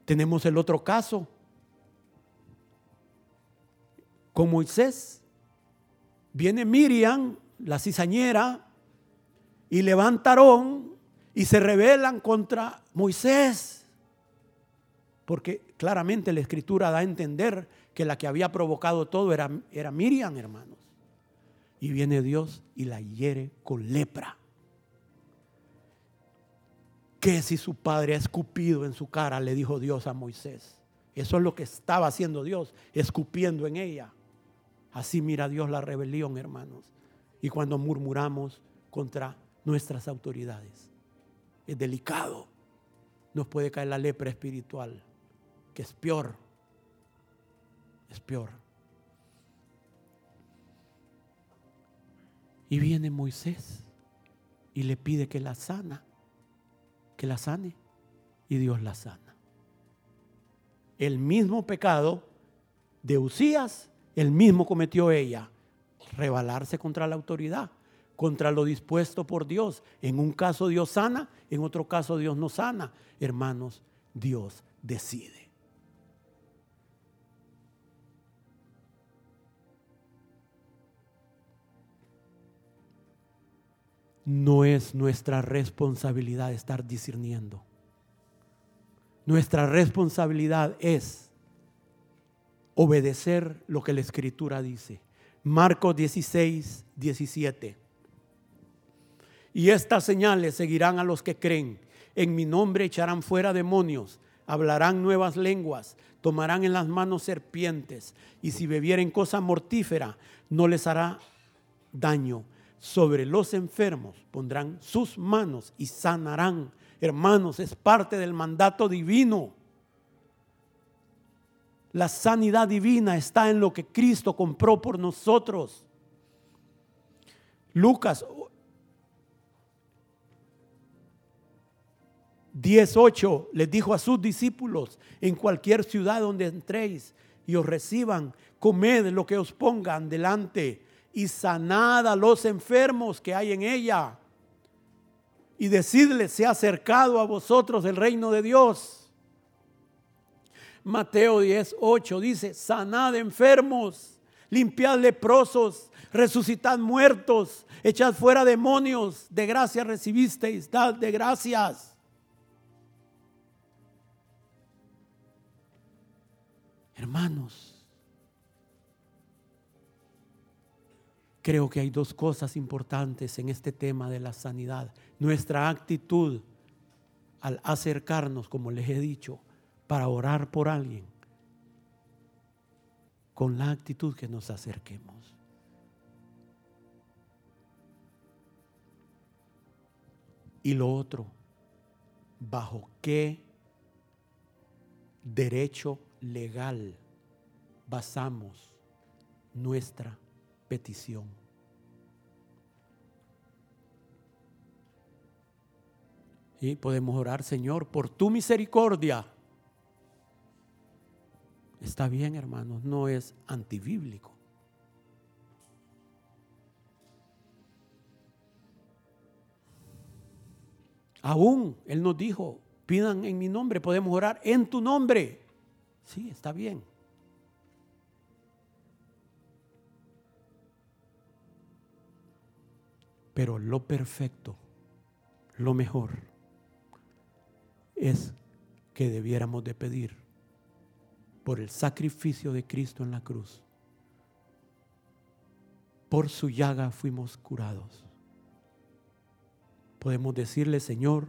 Tenemos el otro caso con Moisés. Viene Miriam la cizañera, y levantaron y se rebelan contra Moisés. Porque claramente la escritura da a entender que la que había provocado todo era, era Miriam, hermanos. Y viene Dios y la hiere con lepra. Que si su padre ha escupido en su cara, le dijo Dios a Moisés. Eso es lo que estaba haciendo Dios, escupiendo en ella. Así mira Dios la rebelión, hermanos y cuando murmuramos contra nuestras autoridades. Es delicado. Nos puede caer la lepra espiritual, que es peor. Es peor. Y viene Moisés y le pide que la sana, que la sane, y Dios la sana. el mismo pecado de Usías, el mismo cometió ella, rebalarse contra la autoridad, contra lo dispuesto por Dios. En un caso Dios sana, en otro caso Dios no sana. Hermanos, Dios decide. No es nuestra responsabilidad estar discerniendo. Nuestra responsabilidad es obedecer lo que la escritura dice. Marcos 16, 17. Y estas señales seguirán a los que creen. En mi nombre echarán fuera demonios, hablarán nuevas lenguas, tomarán en las manos serpientes, y si bebieren cosa mortífera, no les hará daño. Sobre los enfermos pondrán sus manos y sanarán. Hermanos, es parte del mandato divino. La sanidad divina está en lo que Cristo compró por nosotros. Lucas 18 les dijo a sus discípulos, en cualquier ciudad donde entréis y os reciban, comed lo que os pongan delante y sanad a los enfermos que hay en ella. Y decidles, se ha acercado a vosotros el reino de Dios. Mateo 10, 8 dice, sanad enfermos, limpiad leprosos, resucitad muertos, echad fuera demonios, de gracia recibisteis, dad de gracias. Hermanos, creo que hay dos cosas importantes en este tema de la sanidad. Nuestra actitud al acercarnos, como les he dicho, para orar por alguien, con la actitud que nos acerquemos. Y lo otro, ¿bajo qué derecho legal basamos nuestra petición. Y podemos orar, Señor, por tu misericordia. Está bien, hermanos, no es antibíblico. Aún Él nos dijo, pidan en mi nombre, podemos orar en tu nombre. Sí, está bien. Pero lo perfecto, lo mejor, es que debiéramos de pedir por el sacrificio de Cristo en la cruz. Por su llaga fuimos curados. Podemos decirle, Señor,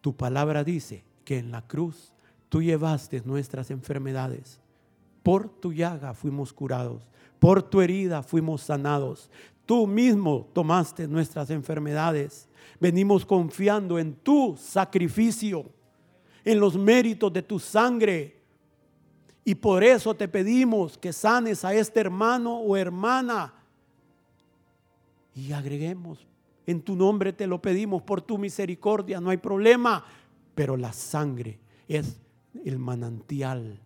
tu palabra dice que en la cruz Tú llevaste nuestras enfermedades. Por tu llaga fuimos curados. Por tu herida fuimos sanados. Tú mismo tomaste nuestras enfermedades. Venimos confiando en tu sacrificio, en los méritos de tu sangre. Y por eso te pedimos que sanes a este hermano o hermana. Y agreguemos, en tu nombre te lo pedimos, por tu misericordia, no hay problema. Pero la sangre es el manantial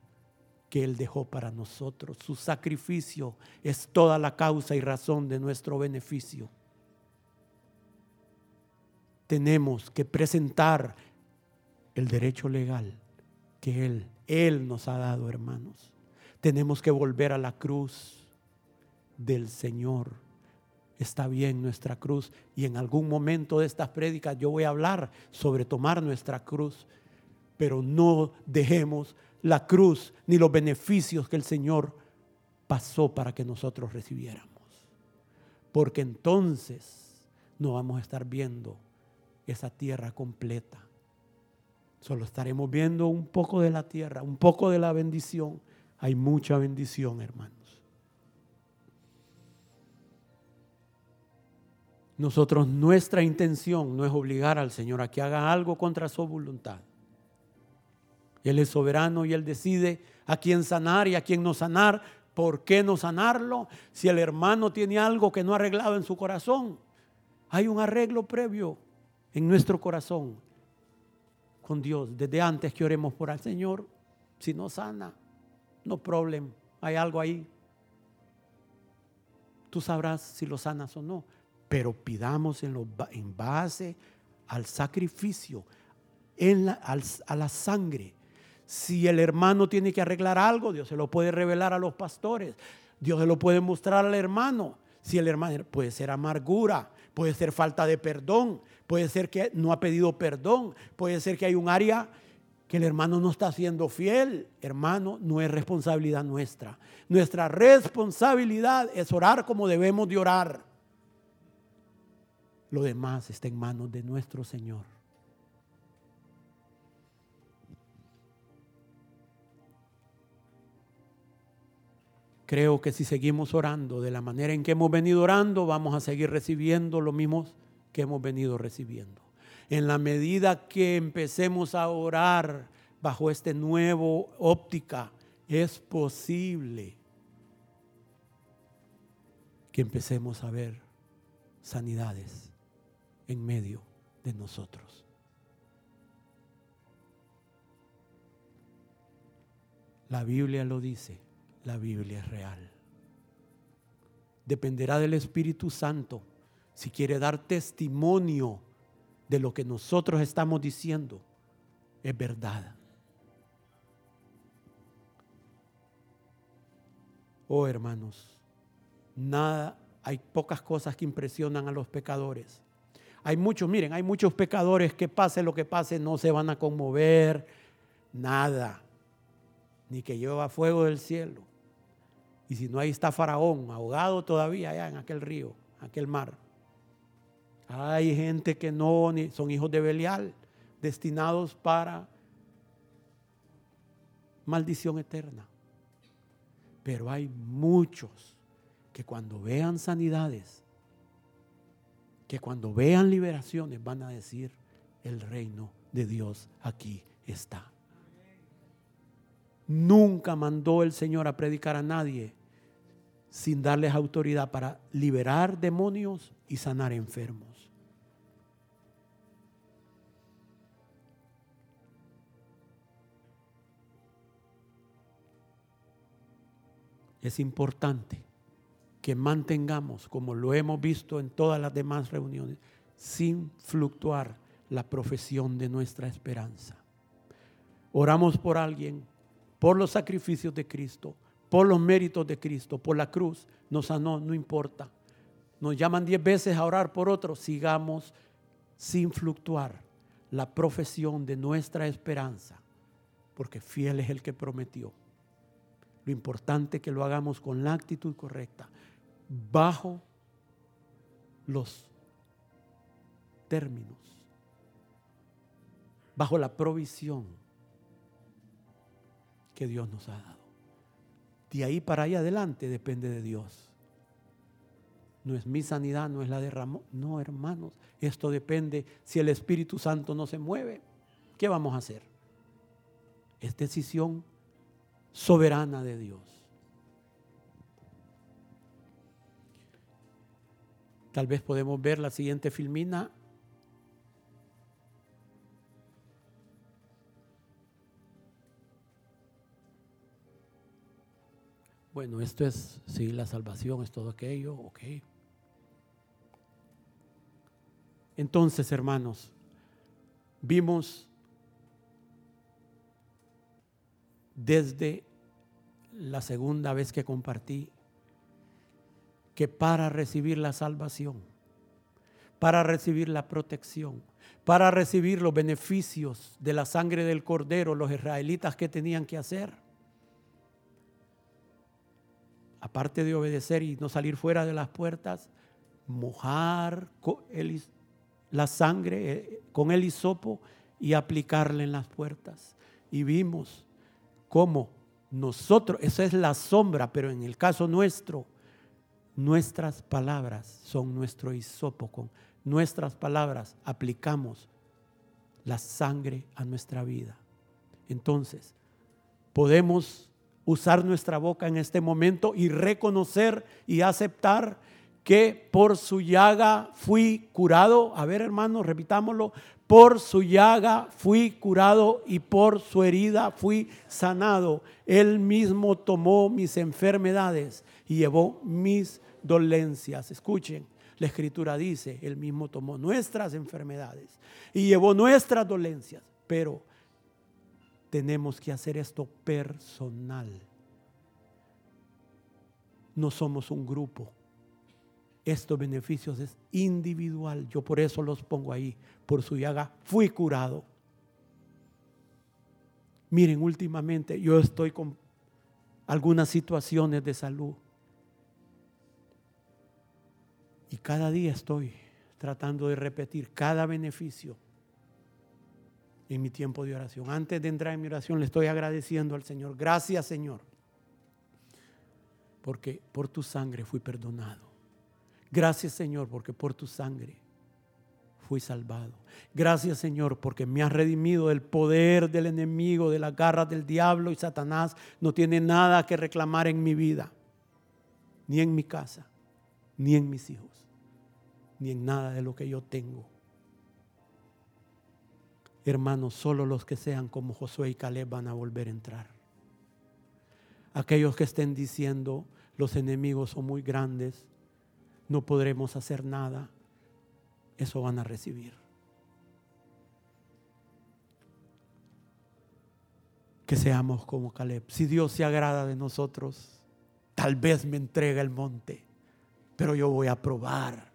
que Él dejó para nosotros. Su sacrificio es toda la causa y razón de nuestro beneficio. Tenemos que presentar el derecho legal que Él, Él nos ha dado, hermanos. Tenemos que volver a la cruz del Señor. Está bien nuestra cruz y en algún momento de estas prédicas yo voy a hablar sobre tomar nuestra cruz pero no dejemos la cruz ni los beneficios que el Señor pasó para que nosotros recibiéramos. Porque entonces no vamos a estar viendo esa tierra completa. Solo estaremos viendo un poco de la tierra, un poco de la bendición. Hay mucha bendición, hermanos. Nosotros, nuestra intención no es obligar al Señor a que haga algo contra su voluntad. Él es soberano y Él decide a quién sanar y a quién no sanar. ¿Por qué no sanarlo? Si el hermano tiene algo que no ha arreglado en su corazón, hay un arreglo previo en nuestro corazón con Dios. Desde antes que oremos por el Señor, Si no sana, no problem, hay algo ahí. Tú sabrás si lo sanas o no, pero pidamos en, base al sacrificio, en a la sangre. Si el hermano tiene que arreglar algo, Dios se lo puede revelar a los pastores. Dios se lo puede mostrar al hermano. Si el hermano puede ser amargura, puede ser falta de perdón, puede ser que no ha pedido perdón, puede ser que hay un área que el hermano no está siendo fiel. Hermano, no es responsabilidad nuestra. Nuestra responsabilidad es orar como debemos de orar. Lo demás está en manos de nuestro Señor. Creo que si seguimos orando de la manera en que hemos venido orando, vamos a seguir recibiendo lo mismo que hemos venido recibiendo. En la medida que empecemos a orar bajo este nuevo óptica, es posible que empecemos a ver sanidades en medio de nosotros. La Biblia lo dice la Biblia es real. Dependerá del Espíritu Santo si quiere dar testimonio de lo que nosotros estamos diciendo. Es verdad. Oh hermanos, nada, hay pocas cosas que impresionan a los pecadores. Hay muchos, miren, hay muchos pecadores que pase lo que pase, no se van a conmover, nada, ni que lleva fuego del cielo. Y si no, ahí está Faraón, ahogado todavía allá en aquel río, aquel mar. Hay gente que no son hijos de Belial, destinados para maldición eterna. Pero hay muchos que cuando vean sanidades, que cuando vean liberaciones van a decir, el reino de Dios aquí está. Nunca mandó el Señor a predicar a nadie sin darles autoridad para liberar demonios y sanar enfermos. Es importante que mantengamos, como lo hemos visto en todas las demás reuniones, sin fluctuar la profesión de nuestra esperanza. Oramos por alguien por los sacrificios de Cristo, por los méritos de Cristo, por la cruz, nos sanó, no importa. Nos llaman diez veces a orar por otros, sigamos sin fluctuar la profesión de nuestra esperanza, porque fiel es el que prometió. Lo importante es que lo hagamos con la actitud correcta, bajo los términos, bajo la provisión que Dios nos ha dado. De ahí para ahí adelante depende de Dios. No es mi sanidad, no es la de Ramón. No, hermanos, esto depende. Si el Espíritu Santo no se mueve, ¿qué vamos a hacer? Es decisión soberana de Dios. Tal vez podemos ver la siguiente filmina Bueno, esto es, sí, la salvación es todo aquello, ok. Entonces, hermanos, vimos desde la segunda vez que compartí que para recibir la salvación, para recibir la protección, para recibir los beneficios de la sangre del cordero, los israelitas que tenían que hacer, aparte de obedecer y no salir fuera de las puertas, mojar la sangre eh, con el hisopo y aplicarle en las puertas. Y vimos cómo nosotros, esa es la sombra, pero en el caso nuestro, nuestras palabras son nuestro hisopo. Con nuestras palabras aplicamos la sangre a nuestra vida. Entonces, podemos usar nuestra boca en este momento y reconocer y aceptar que por su llaga fui curado. A ver, hermanos, repitámoslo. Por su llaga fui curado y por su herida fui sanado. Él mismo tomó mis enfermedades y llevó mis dolencias. Escuchen, la escritura dice, Él mismo tomó nuestras enfermedades y llevó nuestras dolencias. Pero tenemos que hacer esto personal. No somos un grupo estos beneficios es individual. Yo por eso los pongo ahí. Por su llaga fui curado. Miren, últimamente yo estoy con algunas situaciones de salud. Y cada día estoy tratando de repetir cada beneficio en mi tiempo de oración. Antes de entrar en mi oración le estoy agradeciendo al Señor. Gracias Señor. Porque por tu sangre fui perdonado. Gracias Señor porque por tu sangre fui salvado. Gracias Señor porque me has redimido del poder del enemigo, de las garras del diablo y Satanás. No tiene nada que reclamar en mi vida, ni en mi casa, ni en mis hijos, ni en nada de lo que yo tengo. Hermanos, solo los que sean como Josué y Caleb van a volver a entrar. Aquellos que estén diciendo los enemigos son muy grandes, no podremos hacer nada, eso van a recibir. Que seamos como Caleb. Si Dios se agrada de nosotros, tal vez me entrega el monte, pero yo voy a probar.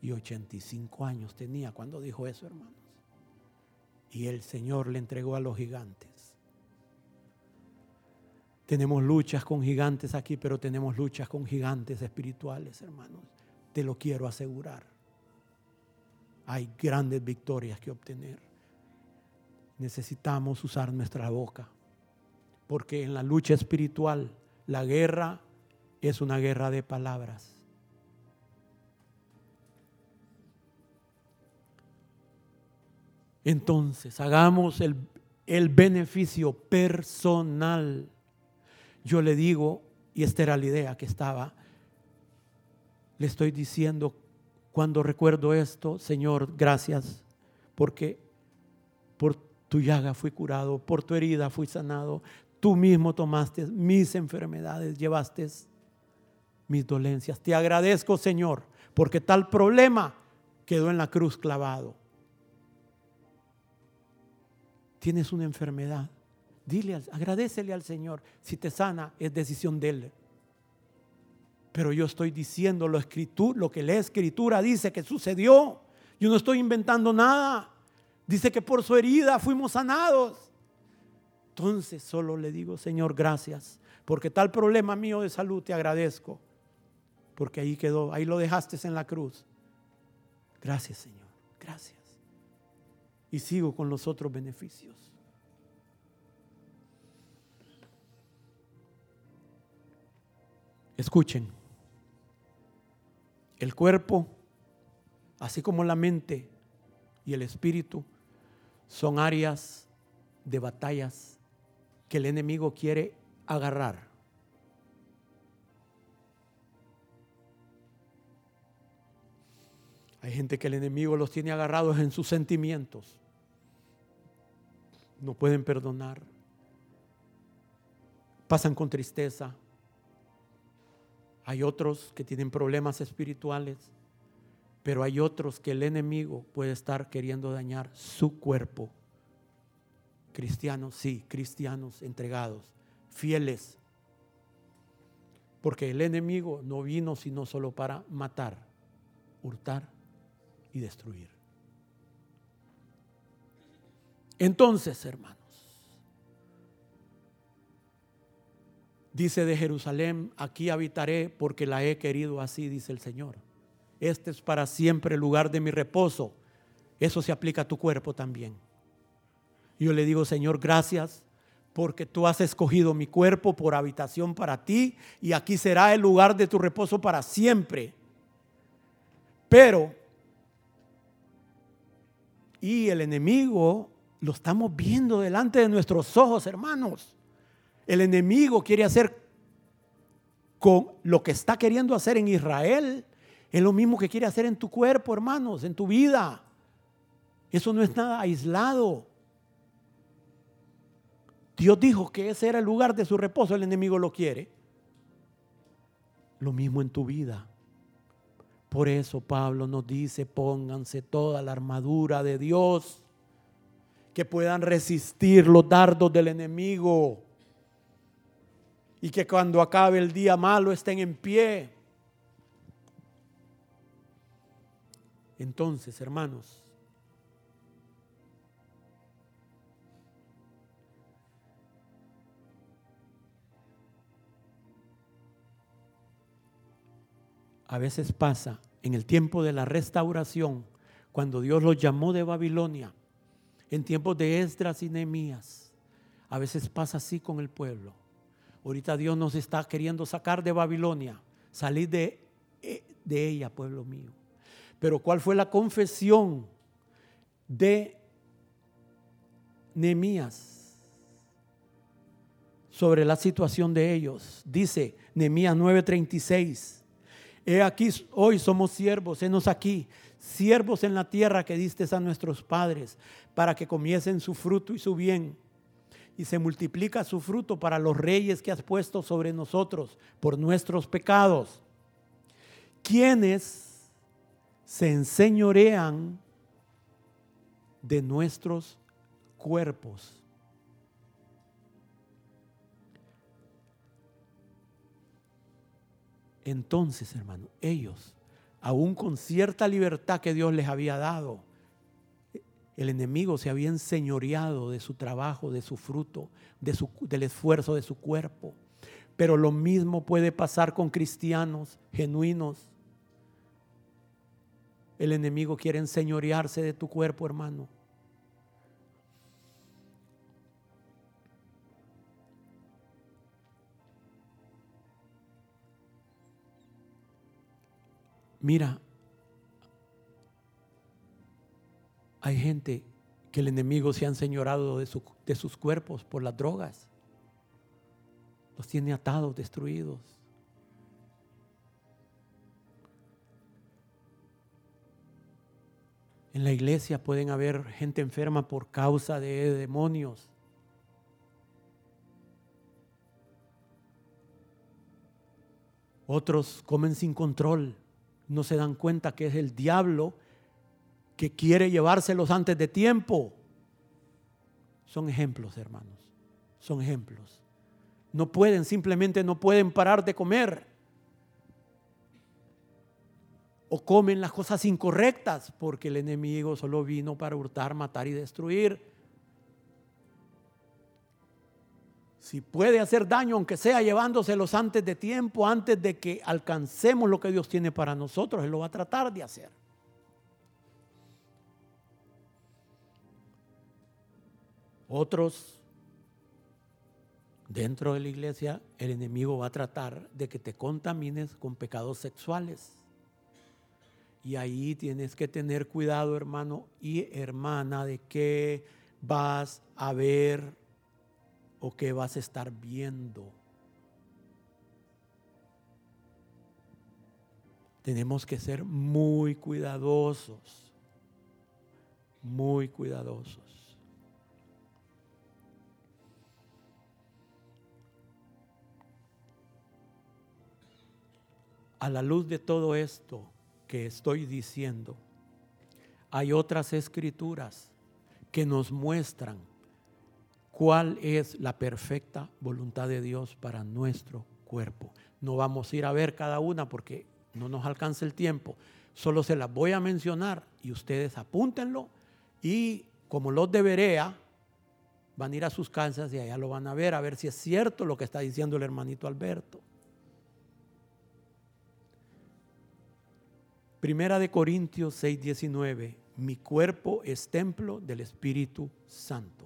Y 85 años tenía cuando dijo eso, hermanos. Y el Señor le entregó a los gigantes. Tenemos luchas con gigantes aquí, pero tenemos luchas con gigantes espirituales, hermanos. Te lo quiero asegurar. Hay grandes victorias que obtener. Necesitamos usar nuestra boca, porque en la lucha espiritual la guerra es una guerra de palabras. Entonces, hagamos el, el beneficio personal yo le digo, y esta era la idea que estaba, le estoy diciendo cuando recuerdo esto, Señor, gracias, porque por tu llaga fui curado, por tu herida fui sanado, tú mismo tomaste mis enfermedades, llevaste mis dolencias. Te agradezco, Señor, porque tal problema quedó en la cruz clavado. Tienes una enfermedad Dile, agradecele al Señor. Si te sana, es decisión de Él. Pero yo estoy diciendo lo, escritura, lo que la escritura dice que sucedió. Yo no estoy inventando nada. Dice que por su herida fuimos sanados. Entonces solo le digo, Señor, gracias. Porque tal problema mío de salud te agradezco. Porque ahí quedó, ahí lo dejaste en la cruz. Gracias, Señor. Gracias. Y sigo con los otros beneficios. Escuchen, el cuerpo, así como la mente y el espíritu, son áreas de batallas que el enemigo quiere agarrar. Hay gente que el enemigo los tiene agarrados en sus sentimientos. No pueden perdonar. Pasan con tristeza, hay otros que tienen problemas espirituales, pero hay otros que el enemigo puede estar queriendo dañar su cuerpo. Cristianos, sí, cristianos entregados, fieles. Porque el enemigo no vino sino solo para matar, hurtar y destruir. Entonces, hermano, Dice de Jerusalén, aquí habitaré porque la he querido así, dice el Señor. Este es para siempre el lugar de mi reposo. Eso se aplica a tu cuerpo también. Yo le digo, Señor, gracias porque tú has escogido mi cuerpo por habitación para ti y aquí será el lugar de tu reposo para siempre. Pero, y el enemigo lo estamos viendo delante de nuestros ojos, hermanos. El enemigo quiere hacer con lo que está queriendo hacer en Israel, es lo mismo que quiere hacer en tu cuerpo, hermanos, en tu vida. Eso no es nada aislado. Dios dijo que ese era el lugar de su reposo, el enemigo lo quiere. Lo mismo en tu vida. Por eso Pablo nos dice, pónganse toda la armadura de Dios, que puedan resistir los dardos del enemigo y que cuando acabe el día malo estén en pie. Entonces, hermanos, a veces pasa en el tiempo de la restauración, cuando Dios los llamó de Babilonia, en tiempos de Esdras y Nehemías, a veces pasa así con el pueblo. Ahorita Dios nos está queriendo sacar de Babilonia, salir de, eh, de ella, pueblo mío. Pero ¿cuál fue la confesión de Nehemías sobre la situación de ellos? Dice Nehemías 9:36. He aquí, hoy somos siervos, henos aquí, siervos en la tierra que diste a nuestros padres, para que comiesen su fruto y su bien. Y se multiplica su fruto para los reyes que has puesto sobre nosotros por nuestros pecados. Quienes se enseñorean de nuestros cuerpos Entonces, hermano, ellos, aún con cierta libertad que Dios les había dado, el enemigo se había enseñoreado de su trabajo, de su fruto, de su, del esfuerzo de su cuerpo. Pero lo mismo puede pasar con cristianos genuinos. El enemigo quiere enseñorearse de tu cuerpo, hermano. Mira, hay gente que el enemigo se ha enseñorado de, de sus cuerpos por las drogas. Los tiene atados, destruidos. En la iglesia pueden haber gente enferma por causa de demonios. Otros comen sin control no se dan cuenta que es el diablo que quiere llevárselos antes de tiempo. Son ejemplos, hermanos. Son ejemplos. No pueden, simplemente no pueden parar de comer. O comen las cosas incorrectas porque el enemigo solo vino para hurtar, matar y destruir. Si puede hacer daño, aunque sea llevándoselos antes de tiempo, antes de que alcancemos lo que Dios tiene para nosotros, Él lo va a tratar de hacer. Otros, dentro de la iglesia, el enemigo va a tratar de que te contamines con pecados sexuales. Y ahí tienes que tener cuidado, hermano y hermana, de que vas a ver o qué vas a estar viendo. Tenemos que ser muy cuidadosos, muy cuidadosos. A la luz de todo esto que estoy diciendo, hay otras escrituras que nos muestran cuál es la perfecta voluntad de Dios para nuestro cuerpo. No vamos a ir a ver cada una porque no nos alcanza el tiempo. Solo se las voy a mencionar y ustedes apúntenlo y como los de Berea van a ir a sus casas y allá lo van a ver a ver si es cierto lo que está diciendo el hermanito Alberto. Primera de Corintios 6:19, mi cuerpo es templo del Espíritu Santo.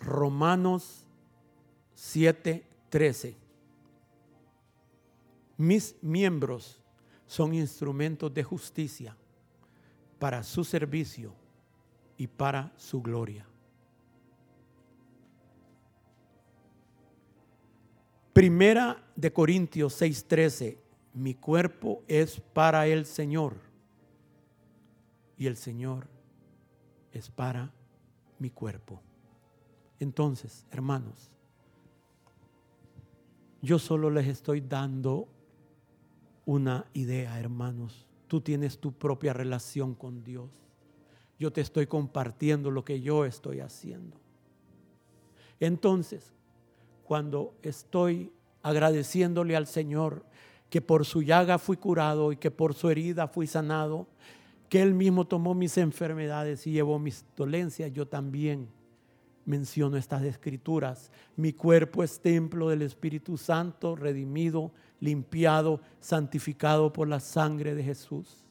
Romanos 7:13. Mis miembros son instrumentos de justicia para su servicio y para su gloria. Primera de Corintios 6:13, mi cuerpo es para el Señor y el Señor es para mi cuerpo. Entonces, hermanos, yo solo les estoy dando una idea, hermanos. Tú tienes tu propia relación con Dios. Yo te estoy compartiendo lo que yo estoy haciendo. Entonces, cuando estoy agradeciéndole al Señor que por su llaga fui curado y que por su herida fui sanado, que Él mismo tomó mis enfermedades y llevó mis dolencias, yo también menciono estas escrituras. Mi cuerpo es templo del Espíritu Santo, redimido, limpiado, santificado por la sangre de Jesús.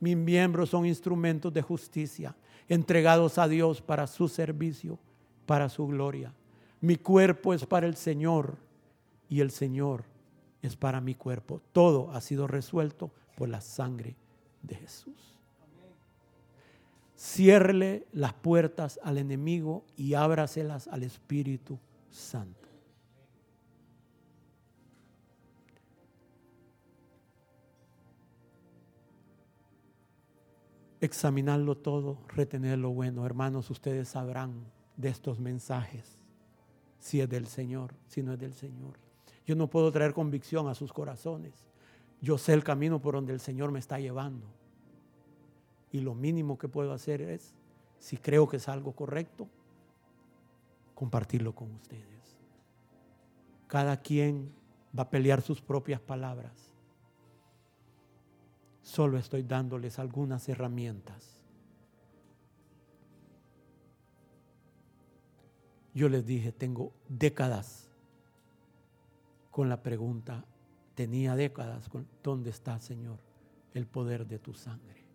Mis miembros son instrumentos de justicia, entregados a Dios para su servicio, para su gloria. Mi cuerpo es para el Señor y el Señor es para mi cuerpo. Todo ha sido resuelto por la sangre de Jesús. Ciérrele las puertas al enemigo y ábraselas al Espíritu Santo. Examinarlo todo, retener lo bueno. Hermanos, ustedes sabrán de estos mensajes, si es del Señor, si no es del Señor. Yo no puedo traer convicción a sus corazones. Yo sé el camino por donde el Señor me está llevando. Y lo mínimo que puedo hacer es, si creo que es algo correcto, compartirlo con ustedes. Cada quien va a pelear sus propias palabras. Solo estoy dándoles algunas herramientas. Yo les dije, tengo décadas con la pregunta, tenía décadas con, ¿dónde está, Señor, el poder de tu sangre?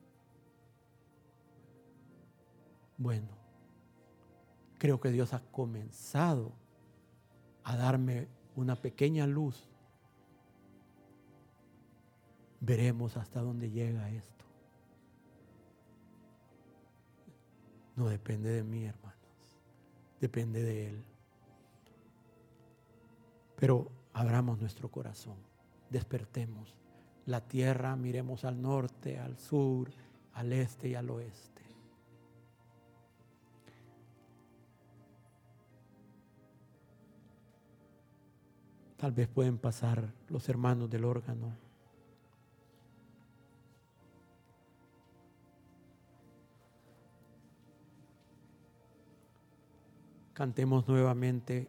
Bueno, creo que Dios ha comenzado a darme una pequeña luz. Veremos hasta dónde llega esto. No depende de mí, hermanos. Depende de Él. Pero abramos nuestro corazón. Despertemos. La tierra, miremos al norte, al sur, al este y al oeste. Tal vez pueden pasar los hermanos del órgano. Cantemos nuevamente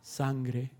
sangre